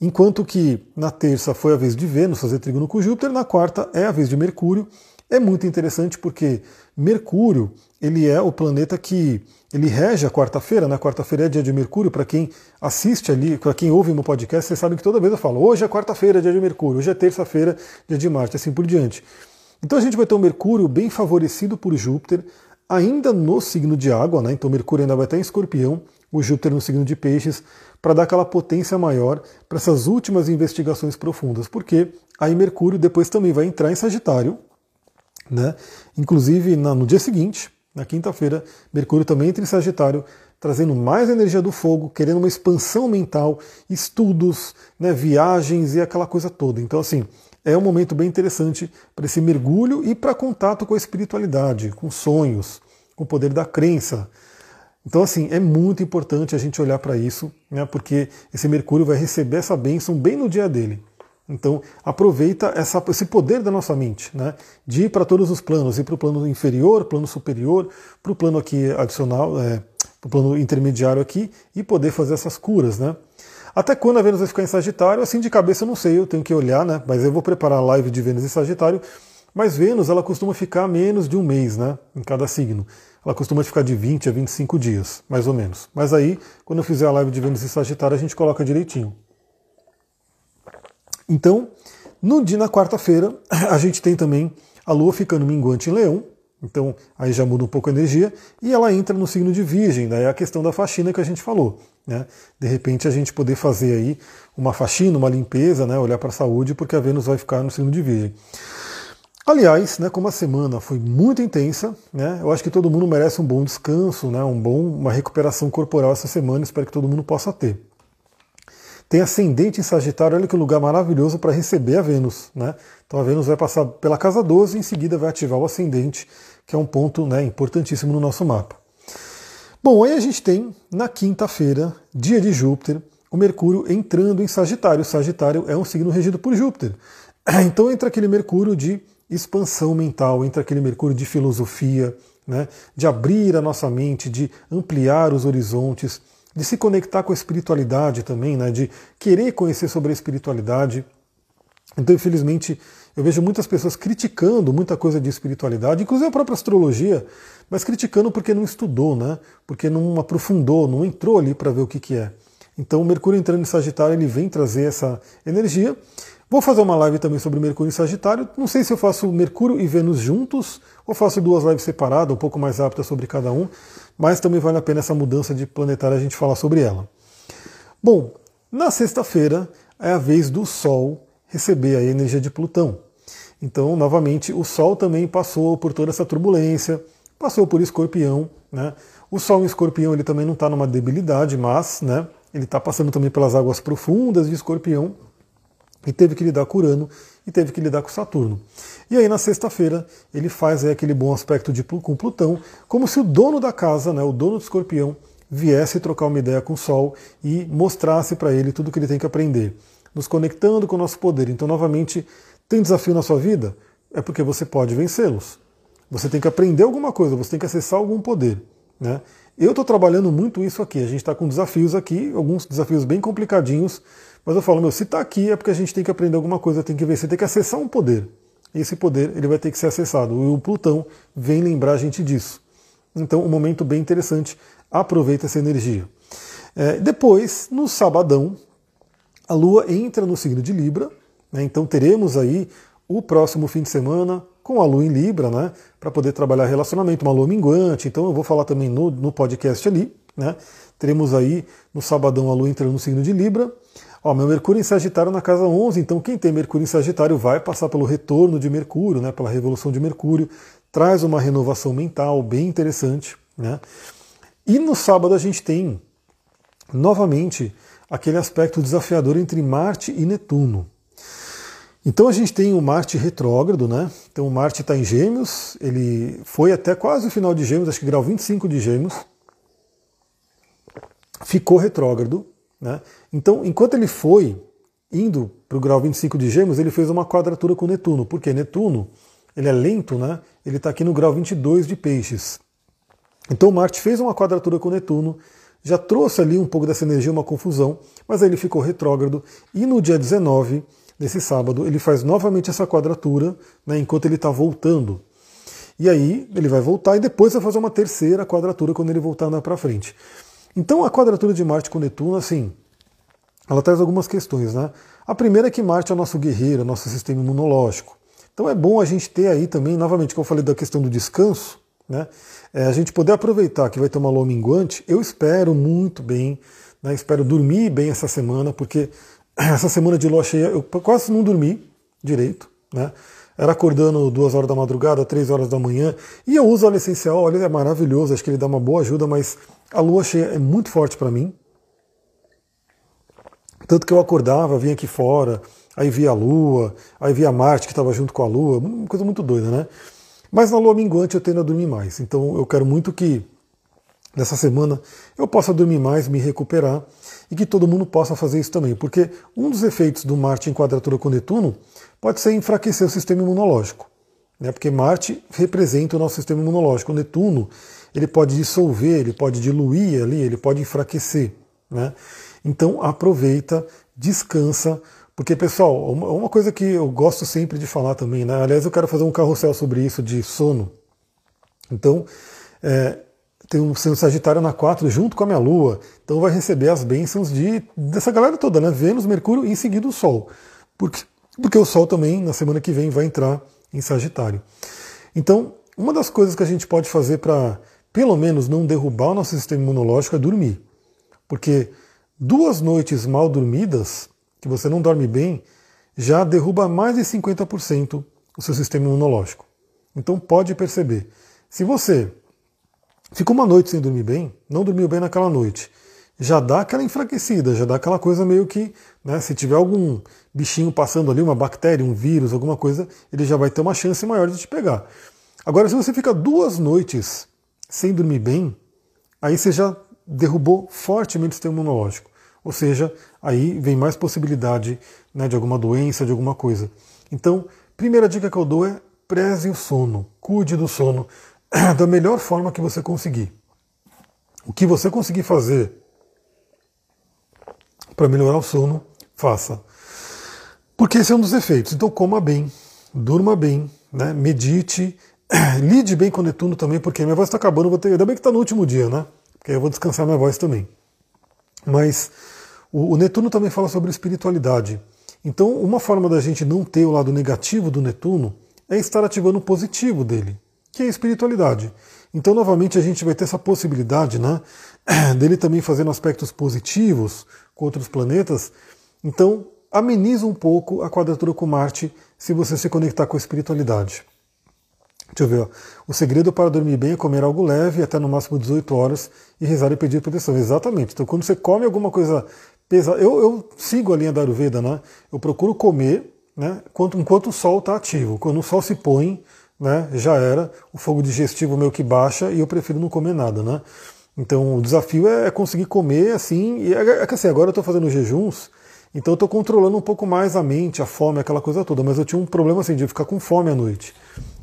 enquanto que na terça foi a vez de Vênus fazer trígono com Júpiter, na quarta é a vez de Mercúrio. É muito interessante porque Mercúrio ele é o planeta que ele rege a quarta-feira. Na né? quarta-feira é dia de Mercúrio. Para quem assiste ali, para quem ouve meu podcast, vocês sabem que toda vez eu falo: hoje é quarta-feira, dia de Mercúrio. Hoje é terça-feira, dia de Marte, assim por diante. Então a gente vai ter o Mercúrio bem favorecido por Júpiter ainda no signo de água, né? então Mercúrio ainda vai estar em escorpião, o Júpiter no signo de peixes, para dar aquela potência maior para essas últimas investigações profundas, porque aí Mercúrio depois também vai entrar em Sagitário, né? inclusive no dia seguinte, na quinta-feira, Mercúrio também entra em Sagitário, trazendo mais energia do fogo, querendo uma expansão mental, estudos, né, viagens e aquela coisa toda. Então, assim, é um momento bem interessante para esse mergulho e para contato com a espiritualidade, com sonhos, com o poder da crença. Então, assim, é muito importante a gente olhar para isso, né, porque esse Mercúrio vai receber essa bênção bem no dia dele. Então, aproveita essa, esse poder da nossa mente, né, de ir para todos os planos, ir para o plano inferior, plano superior, para o plano aqui adicional, é, para o plano intermediário aqui, e poder fazer essas curas, né. Até quando a Vênus vai ficar em Sagitário, assim de cabeça eu não sei, eu tenho que olhar, né? Mas eu vou preparar a live de Vênus em Sagitário. Mas Vênus, ela costuma ficar menos de um mês, né? Em cada signo. Ela costuma ficar de 20 a 25 dias, mais ou menos. Mas aí, quando eu fizer a live de Vênus em Sagitário, a gente coloca direitinho. Então, no dia na quarta-feira, a gente tem também a Lua ficando minguante em Leão, então aí já muda um pouco a energia e ela entra no signo de Virgem, daí é a questão da faxina que a gente falou. Né? De repente a gente poder fazer aí uma faxina, uma limpeza, né? olhar para a saúde, porque a Vênus vai ficar no signo de Virgem. Aliás, né, como a semana foi muito intensa, né, eu acho que todo mundo merece um bom descanso, né, um bom, uma recuperação corporal essa semana, espero que todo mundo possa ter. Tem ascendente em Sagitário, olha que lugar maravilhoso para receber a Vênus. Né? Então a Vênus vai passar pela casa 12 e em seguida vai ativar o ascendente, que é um ponto né, importantíssimo no nosso mapa. Bom, aí a gente tem na quinta-feira, dia de Júpiter, o Mercúrio entrando em Sagitário. Sagitário é um signo regido por Júpiter. Então entra aquele Mercúrio de expansão mental, entra aquele Mercúrio de filosofia, né, de abrir a nossa mente, de ampliar os horizontes, de se conectar com a espiritualidade também, né, de querer conhecer sobre a espiritualidade. Então, infelizmente, eu vejo muitas pessoas criticando muita coisa de espiritualidade, inclusive a própria astrologia, mas criticando porque não estudou, né? Porque não aprofundou, não entrou ali para ver o que, que é. Então, o Mercúrio entrando em Sagitário, ele vem trazer essa energia. Vou fazer uma live também sobre Mercúrio em Sagitário. Não sei se eu faço Mercúrio e Vênus juntos ou faço duas lives separadas, um pouco mais rápidas sobre cada um, mas também vale a pena essa mudança de planetário a gente falar sobre ela. Bom, na sexta-feira é a vez do Sol receber a energia de Plutão. Então, novamente, o Sol também passou por toda essa turbulência, passou por Escorpião. Né? O Sol em Escorpião ele também não está numa debilidade, mas né, ele está passando também pelas águas profundas de Escorpião e teve que lidar com Urano e teve que lidar com Saturno. E aí na sexta-feira ele faz aí, aquele bom aspecto de, com Plutão, como se o dono da casa, né, o dono do escorpião, viesse trocar uma ideia com o Sol e mostrasse para ele tudo o que ele tem que aprender, nos conectando com o nosso poder. Então, novamente, tem desafio na sua vida? É porque você pode vencê-los. Você tem que aprender alguma coisa, você tem que acessar algum poder. Né? Eu estou trabalhando muito isso aqui. A gente está com desafios aqui, alguns desafios bem complicadinhos mas eu falo, meu, se está aqui é porque a gente tem que aprender alguma coisa, tem que você tem que acessar um poder. E esse poder ele vai ter que ser acessado. E o Plutão vem lembrar a gente disso. Então, um momento bem interessante. Aproveita essa energia. É, depois, no sabadão, a Lua entra no signo de Libra. Né, então teremos aí o próximo fim de semana com a Lua em Libra, né? Para poder trabalhar relacionamento, uma Lua minguante. Então eu vou falar também no, no podcast ali. Né? Teremos aí no sabadão a Lua entrando no signo de Libra. Ó, meu Mercúrio em Sagitário na casa 11, então quem tem Mercúrio em Sagitário vai passar pelo retorno de Mercúrio, né, pela revolução de Mercúrio, traz uma renovação mental bem interessante. Né? E no sábado a gente tem, novamente, aquele aspecto desafiador entre Marte e Netuno. Então a gente tem o Marte retrógrado, né? Então o Marte está em Gêmeos, ele foi até quase o final de Gêmeos, acho que grau 25 de Gêmeos, ficou retrógrado, né? Então, enquanto ele foi indo para o grau 25 de Gêmeos, ele fez uma quadratura com Netuno, porque Netuno ele é lento, né? ele está aqui no grau 22 de Peixes. Então Marte fez uma quadratura com Netuno, já trouxe ali um pouco dessa energia, uma confusão, mas aí ele ficou retrógrado, e no dia 19, nesse sábado, ele faz novamente essa quadratura, né, enquanto ele está voltando. E aí ele vai voltar e depois vai fazer uma terceira quadratura quando ele voltar andar para frente. Então a quadratura de Marte com Netuno, assim, ela traz algumas questões, né? A primeira é que Marte é o nosso guerreiro, é nosso sistema imunológico. Então é bom a gente ter aí também, novamente, que eu falei da questão do descanso, né? É, a gente poder aproveitar que vai ter uma lua minguante. Eu espero muito bem, né? espero dormir bem essa semana, porque essa semana de lua cheia eu quase não dormi direito, né? Era acordando duas horas da madrugada, três horas da manhã, e eu uso óleo essencial, óleo é maravilhoso, acho que ele dá uma boa ajuda, mas a lua cheia é muito forte para mim. Tanto que eu acordava, vinha aqui fora, aí via a lua, aí via Marte que estava junto com a lua, uma coisa muito doida, né? Mas na lua minguante eu tendo a dormir mais. Então eu quero muito que nessa semana eu possa dormir mais, me recuperar e que todo mundo possa fazer isso também. Porque um dos efeitos do Marte em quadratura com Netuno pode ser enfraquecer o sistema imunológico. Né? Porque Marte representa o nosso sistema imunológico. O Netuno ele pode dissolver, ele pode diluir ali, ele pode enfraquecer. Né? Então aproveita, descansa, porque pessoal, uma coisa que eu gosto sempre de falar também, né? aliás eu quero fazer um carrossel sobre isso de sono. Então, é, tem um Sagitário na 4 junto com a minha Lua, então vai receber as bênçãos de, dessa galera toda, né? Vênus, Mercúrio e em seguida o Sol. Porque, porque o Sol também, na semana que vem, vai entrar em Sagitário. Então, uma das coisas que a gente pode fazer para pelo menos não derrubar o nosso sistema imunológico é dormir. Porque duas noites mal dormidas, que você não dorme bem, já derruba mais de 50% o seu sistema imunológico. Então pode perceber. Se você ficou uma noite sem dormir bem, não dormiu bem naquela noite, já dá aquela enfraquecida, já dá aquela coisa meio que, né, se tiver algum bichinho passando ali, uma bactéria, um vírus, alguma coisa, ele já vai ter uma chance maior de te pegar. Agora, se você fica duas noites sem dormir bem, aí você já derrubou fortemente o sistema imunológico. Ou seja, aí vem mais possibilidade né, de alguma doença, de alguma coisa. Então, primeira dica que eu dou é preze o sono, cuide do sono da melhor forma que você conseguir. O que você conseguir fazer para melhorar o sono, faça. Porque esse é um dos efeitos. Então coma bem, durma bem, né? medite, lide bem com o Netuno também, porque minha voz está acabando, vou ter... ainda bem que está no último dia, né? Porque aí eu vou descansar minha voz também. Mas o, Netuno também fala sobre espiritualidade. Então, uma forma da gente não ter o lado negativo do Netuno é estar ativando o positivo dele, que é a espiritualidade. Então, novamente, a gente vai ter essa possibilidade né, dele também fazendo aspectos positivos com outros planetas. Então, ameniza um pouco a quadratura com Marte se você se conectar com a espiritualidade. Deixa eu ver, ó. o segredo para dormir bem é comer algo leve até no máximo 18 horas e rezar e pedir proteção. Exatamente. Então, quando você come alguma coisa pesada, eu, eu sigo a linha da Ayurveda, né? Eu procuro comer né, enquanto, enquanto o sol está ativo. Quando o sol se põe, né, já era, o fogo digestivo meio que baixa e eu prefiro não comer nada. Né? Então o desafio é, é conseguir comer assim. E é, é que assim, agora eu estou fazendo jejuns, então eu estou controlando um pouco mais a mente, a fome, aquela coisa toda. Mas eu tinha um problema assim de ficar com fome à noite.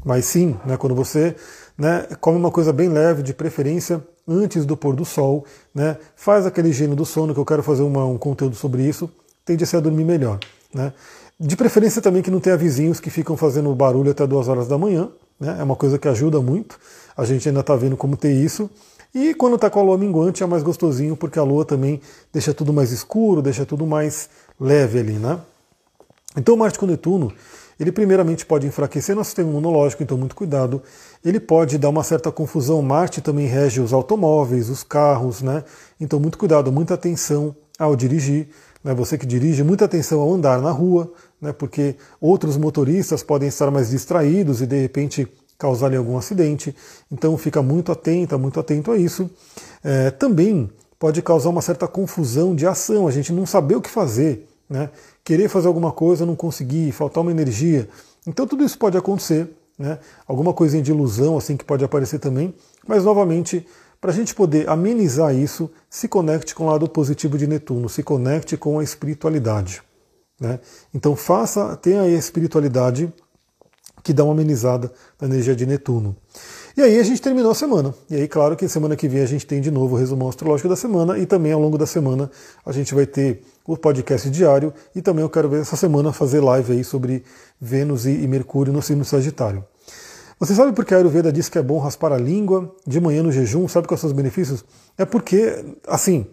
Mas sim, né, quando você né, come uma coisa bem leve, de preferência antes do pôr do sol, né, faz aquele higiene do sono, que eu quero fazer uma, um conteúdo sobre isso, tende a ser a dormir melhor. Né. De preferência também que não tenha vizinhos que ficam fazendo barulho até duas horas da manhã, né, é uma coisa que ajuda muito, a gente ainda está vendo como ter isso. E quando está com a lua minguante é mais gostosinho, porque a lua também deixa tudo mais escuro, deixa tudo mais leve ali, né? Então Marte com Netuno, ele primeiramente pode enfraquecer nosso sistema imunológico, então muito cuidado. Ele pode dar uma certa confusão. Marte também rege os automóveis, os carros, né? Então muito cuidado, muita atenção ao dirigir. Né? Você que dirige, muita atenção ao andar na rua, né? porque outros motoristas podem estar mais distraídos e de repente causarem algum acidente. Então fica muito atenta, muito atento a isso. É, também pode causar uma certa confusão de ação, a gente não saber o que fazer né? querer fazer alguma coisa, não conseguir, faltar uma energia. Então tudo isso pode acontecer, né? alguma coisinha de ilusão assim que pode aparecer também, mas novamente, para a gente poder amenizar isso, se conecte com o lado positivo de Netuno, se conecte com a espiritualidade. Né? Então faça, tenha aí a espiritualidade que dá uma amenizada na energia de Netuno. E aí a gente terminou a semana. E aí, claro que semana que vem a gente tem de novo o resumão astrológico da semana e também ao longo da semana a gente vai ter o podcast diário e também eu quero ver essa semana fazer live aí sobre Vênus e, Mercúrio no signo Sagitário. Você sabe por que a Ayurveda diz que é bom raspar a língua de manhã no jejum? Sabe quais são os benefícios? É porque, assim,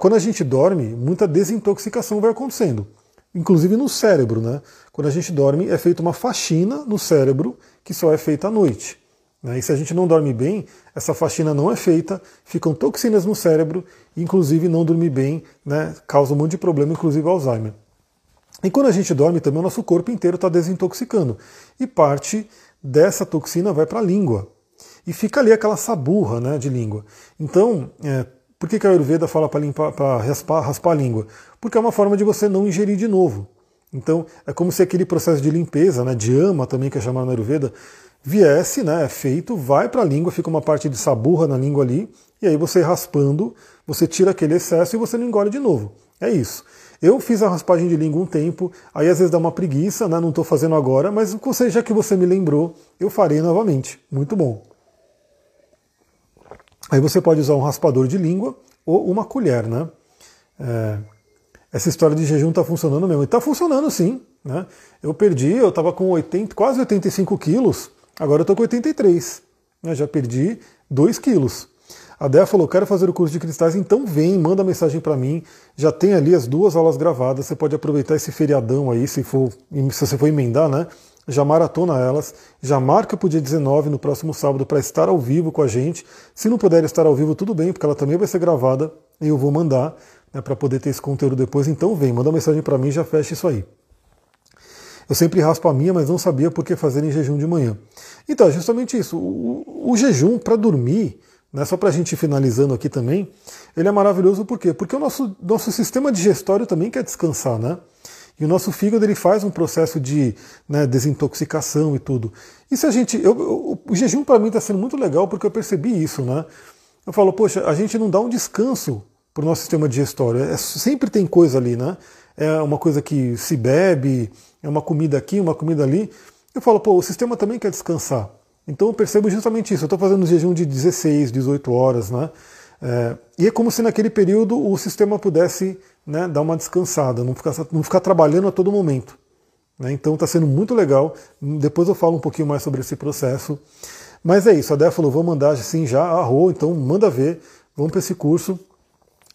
quando a gente dorme, muita desintoxicação vai acontecendo. Inclusive no cérebro, né? Quando a gente dorme, é feita uma faxina no cérebro que só é feita à noite. Né? E se a gente não dorme bem, essa faxina não é feita, ficam toxinas no cérebro, inclusive não dormir bem né, causa um monte de problema, inclusive Alzheimer. E quando a gente dorme também, o nosso corpo inteiro está desintoxicando. E parte dessa toxina vai para a língua. E fica ali aquela saburra né, de língua. Então, é, por que, que a Ayurveda fala para raspar, raspar a língua? Porque é uma forma de você não ingerir de novo. Então, é como se aquele processo de limpeza, né, de ama também, que é chamado na Ayurveda, viesse, né, é feito, vai para a língua, fica uma parte de saburra na língua ali, e aí você raspando, você tira aquele excesso e você não engole de novo. É isso. Eu fiz a raspagem de língua um tempo, aí às vezes dá uma preguiça, né, não estou fazendo agora, mas você, já que você me lembrou, eu farei novamente. Muito bom. Aí você pode usar um raspador de língua ou uma colher, né? É, essa história de jejum está funcionando mesmo. E está funcionando sim. Né? Eu perdi, eu estava com 80, quase 85 quilos, Agora eu estou com 83. Né? Já perdi 2 quilos. A Dea falou: quero fazer o curso de cristais, então vem, manda mensagem para mim. Já tem ali as duas aulas gravadas. Você pode aproveitar esse feriadão aí, se, for, se você for emendar, né? Já maratona elas, já marca para o dia 19, no próximo sábado, para estar ao vivo com a gente. Se não puder estar ao vivo, tudo bem, porque ela também vai ser gravada e eu vou mandar né, para poder ter esse conteúdo depois. Então vem, manda mensagem para mim e já fecha isso aí. Eu sempre raspo a minha, mas não sabia por que fazer em jejum de manhã. Então, é justamente isso. O, o jejum para dormir, né, só para a gente finalizando aqui também, ele é maravilhoso por quê? Porque o nosso, nosso sistema digestório também quer descansar, né? E o nosso fígado ele faz um processo de né, desintoxicação e tudo. E se a gente. Eu, eu, o jejum para mim está sendo muito legal porque eu percebi isso, né? Eu falo, poxa, a gente não dá um descanso para o nosso sistema digestório. É, sempre tem coisa ali, né? É uma coisa que se bebe, é uma comida aqui, uma comida ali. Eu falo, pô, o sistema também quer descansar. Então eu percebo justamente isso. Eu estou fazendo um jejum de 16, 18 horas, né? É, e é como se naquele período o sistema pudesse né, dar uma descansada, não ficar, não ficar trabalhando a todo momento. Né? Então está sendo muito legal. Depois eu falo um pouquinho mais sobre esse processo. Mas é isso, a Dé falou, vou mandar assim já a Rô, então manda ver, vamos para esse curso.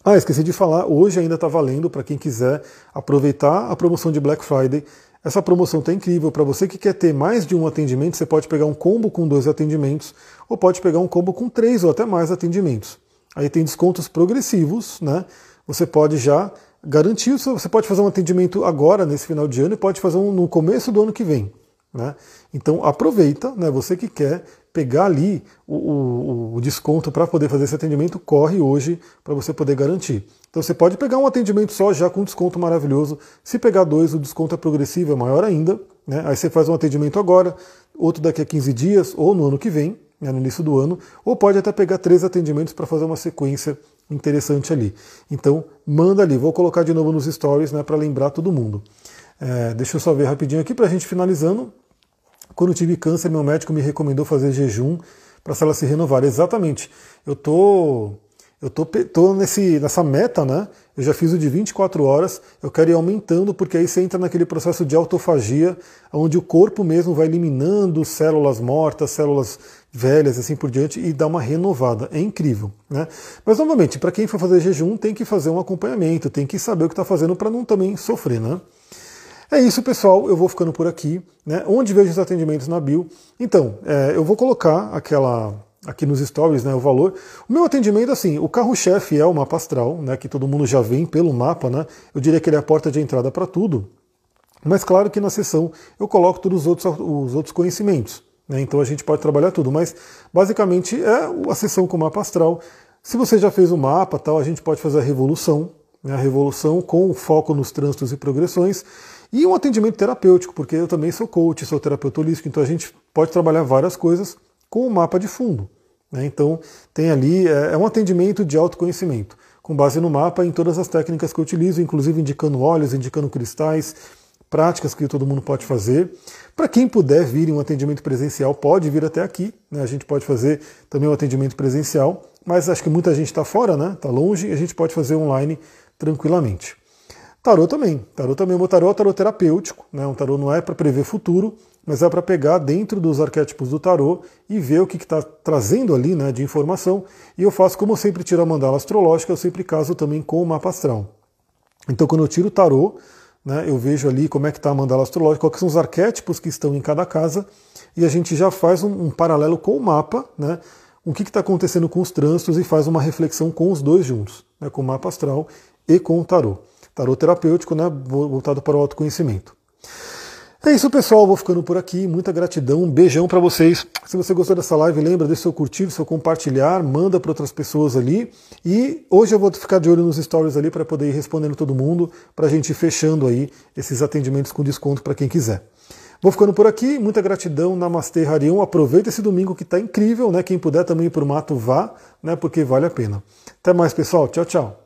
Ah, esqueci de falar, hoje ainda está valendo para quem quiser aproveitar a promoção de Black Friday. Essa promoção está incrível. Para você que quer ter mais de um atendimento, você pode pegar um combo com dois atendimentos, ou pode pegar um combo com três ou até mais atendimentos. Aí tem descontos progressivos, né? Você pode já garantir, você pode fazer um atendimento agora, nesse final de ano, e pode fazer um no começo do ano que vem. Né? Então aproveita, né? você que quer pegar ali o, o, o desconto para poder fazer esse atendimento, corre hoje para você poder garantir. Então você pode pegar um atendimento só já com desconto maravilhoso. Se pegar dois, o desconto é progressivo, é maior ainda. Né? Aí você faz um atendimento agora, outro daqui a 15 dias ou no ano que vem né, no início do ano, ou pode até pegar três atendimentos para fazer uma sequência interessante ali. Então, manda ali. Vou colocar de novo nos stories né, para lembrar todo mundo. É, deixa eu só ver rapidinho aqui para a gente finalizando. Quando tive câncer, meu médico me recomendou fazer jejum para a célula se renovar. Exatamente. Eu tô, eu tô, tô nesse, nessa meta, né? Eu já fiz o de 24 horas, eu quero ir aumentando, porque aí você entra naquele processo de autofagia, onde o corpo mesmo vai eliminando células mortas, células velhas, assim por diante, e dá uma renovada. É incrível. Né? Mas, novamente, para quem for fazer jejum, tem que fazer um acompanhamento, tem que saber o que está fazendo para não também sofrer. Né? É isso, pessoal. Eu vou ficando por aqui. Né? Onde vejo os atendimentos na bio. Então, é, eu vou colocar aquela aqui nos stories, né, o valor. O meu atendimento, assim, o carro-chefe é o mapa astral, né, que todo mundo já vem pelo mapa, né? Eu diria que ele é a porta de entrada para tudo. Mas claro que na sessão eu coloco todos os outros, os outros conhecimentos. Né? Então a gente pode trabalhar tudo. Mas basicamente é a sessão com o mapa astral. Se você já fez o mapa, tal, a gente pode fazer a revolução, né? a revolução com foco nos trânsitos e progressões. E um atendimento terapêutico, porque eu também sou coach, sou terapeuta holístico, então a gente pode trabalhar várias coisas com o mapa de fundo. Né? Então tem ali, é, é um atendimento de autoconhecimento, com base no mapa em todas as técnicas que eu utilizo, inclusive indicando óleos, indicando cristais, práticas que todo mundo pode fazer. Para quem puder vir em um atendimento presencial, pode vir até aqui. Né? A gente pode fazer também um atendimento presencial, mas acho que muita gente está fora, né? Está longe, e a gente pode fazer online tranquilamente. Tarô também. Tarô também. O meu tarô é um tarô terapêutico. Né? Um tarô não é para prever futuro, mas é para pegar dentro dos arquétipos do tarô e ver o que está trazendo ali né, de informação. E eu faço, como eu sempre tiro a mandala astrológica, eu sempre caso também com o mapa astral. Então, quando eu tiro o tarô, né, eu vejo ali como é que está a mandala astrológica, quais são os arquétipos que estão em cada casa, e a gente já faz um, um paralelo com o mapa, né, o que está acontecendo com os trânsitos e faz uma reflexão com os dois juntos, né, com o mapa astral e com o tarô. Tarô terapêutico, né, voltado para o autoconhecimento. É isso, pessoal. Vou ficando por aqui. Muita gratidão. Um beijão para vocês. Se você gostou dessa live, lembra de seu curtir, seu compartilhar, manda para outras pessoas ali. E hoje eu vou ficar de olho nos stories ali para poder ir respondendo todo mundo, para a gente ir fechando aí esses atendimentos com desconto para quem quiser. Vou ficando por aqui. Muita gratidão. Namastê, Harion. Aproveita esse domingo que está incrível, né? Quem puder também ir para o mato, vá, né? Porque vale a pena. Até mais, pessoal. Tchau, tchau.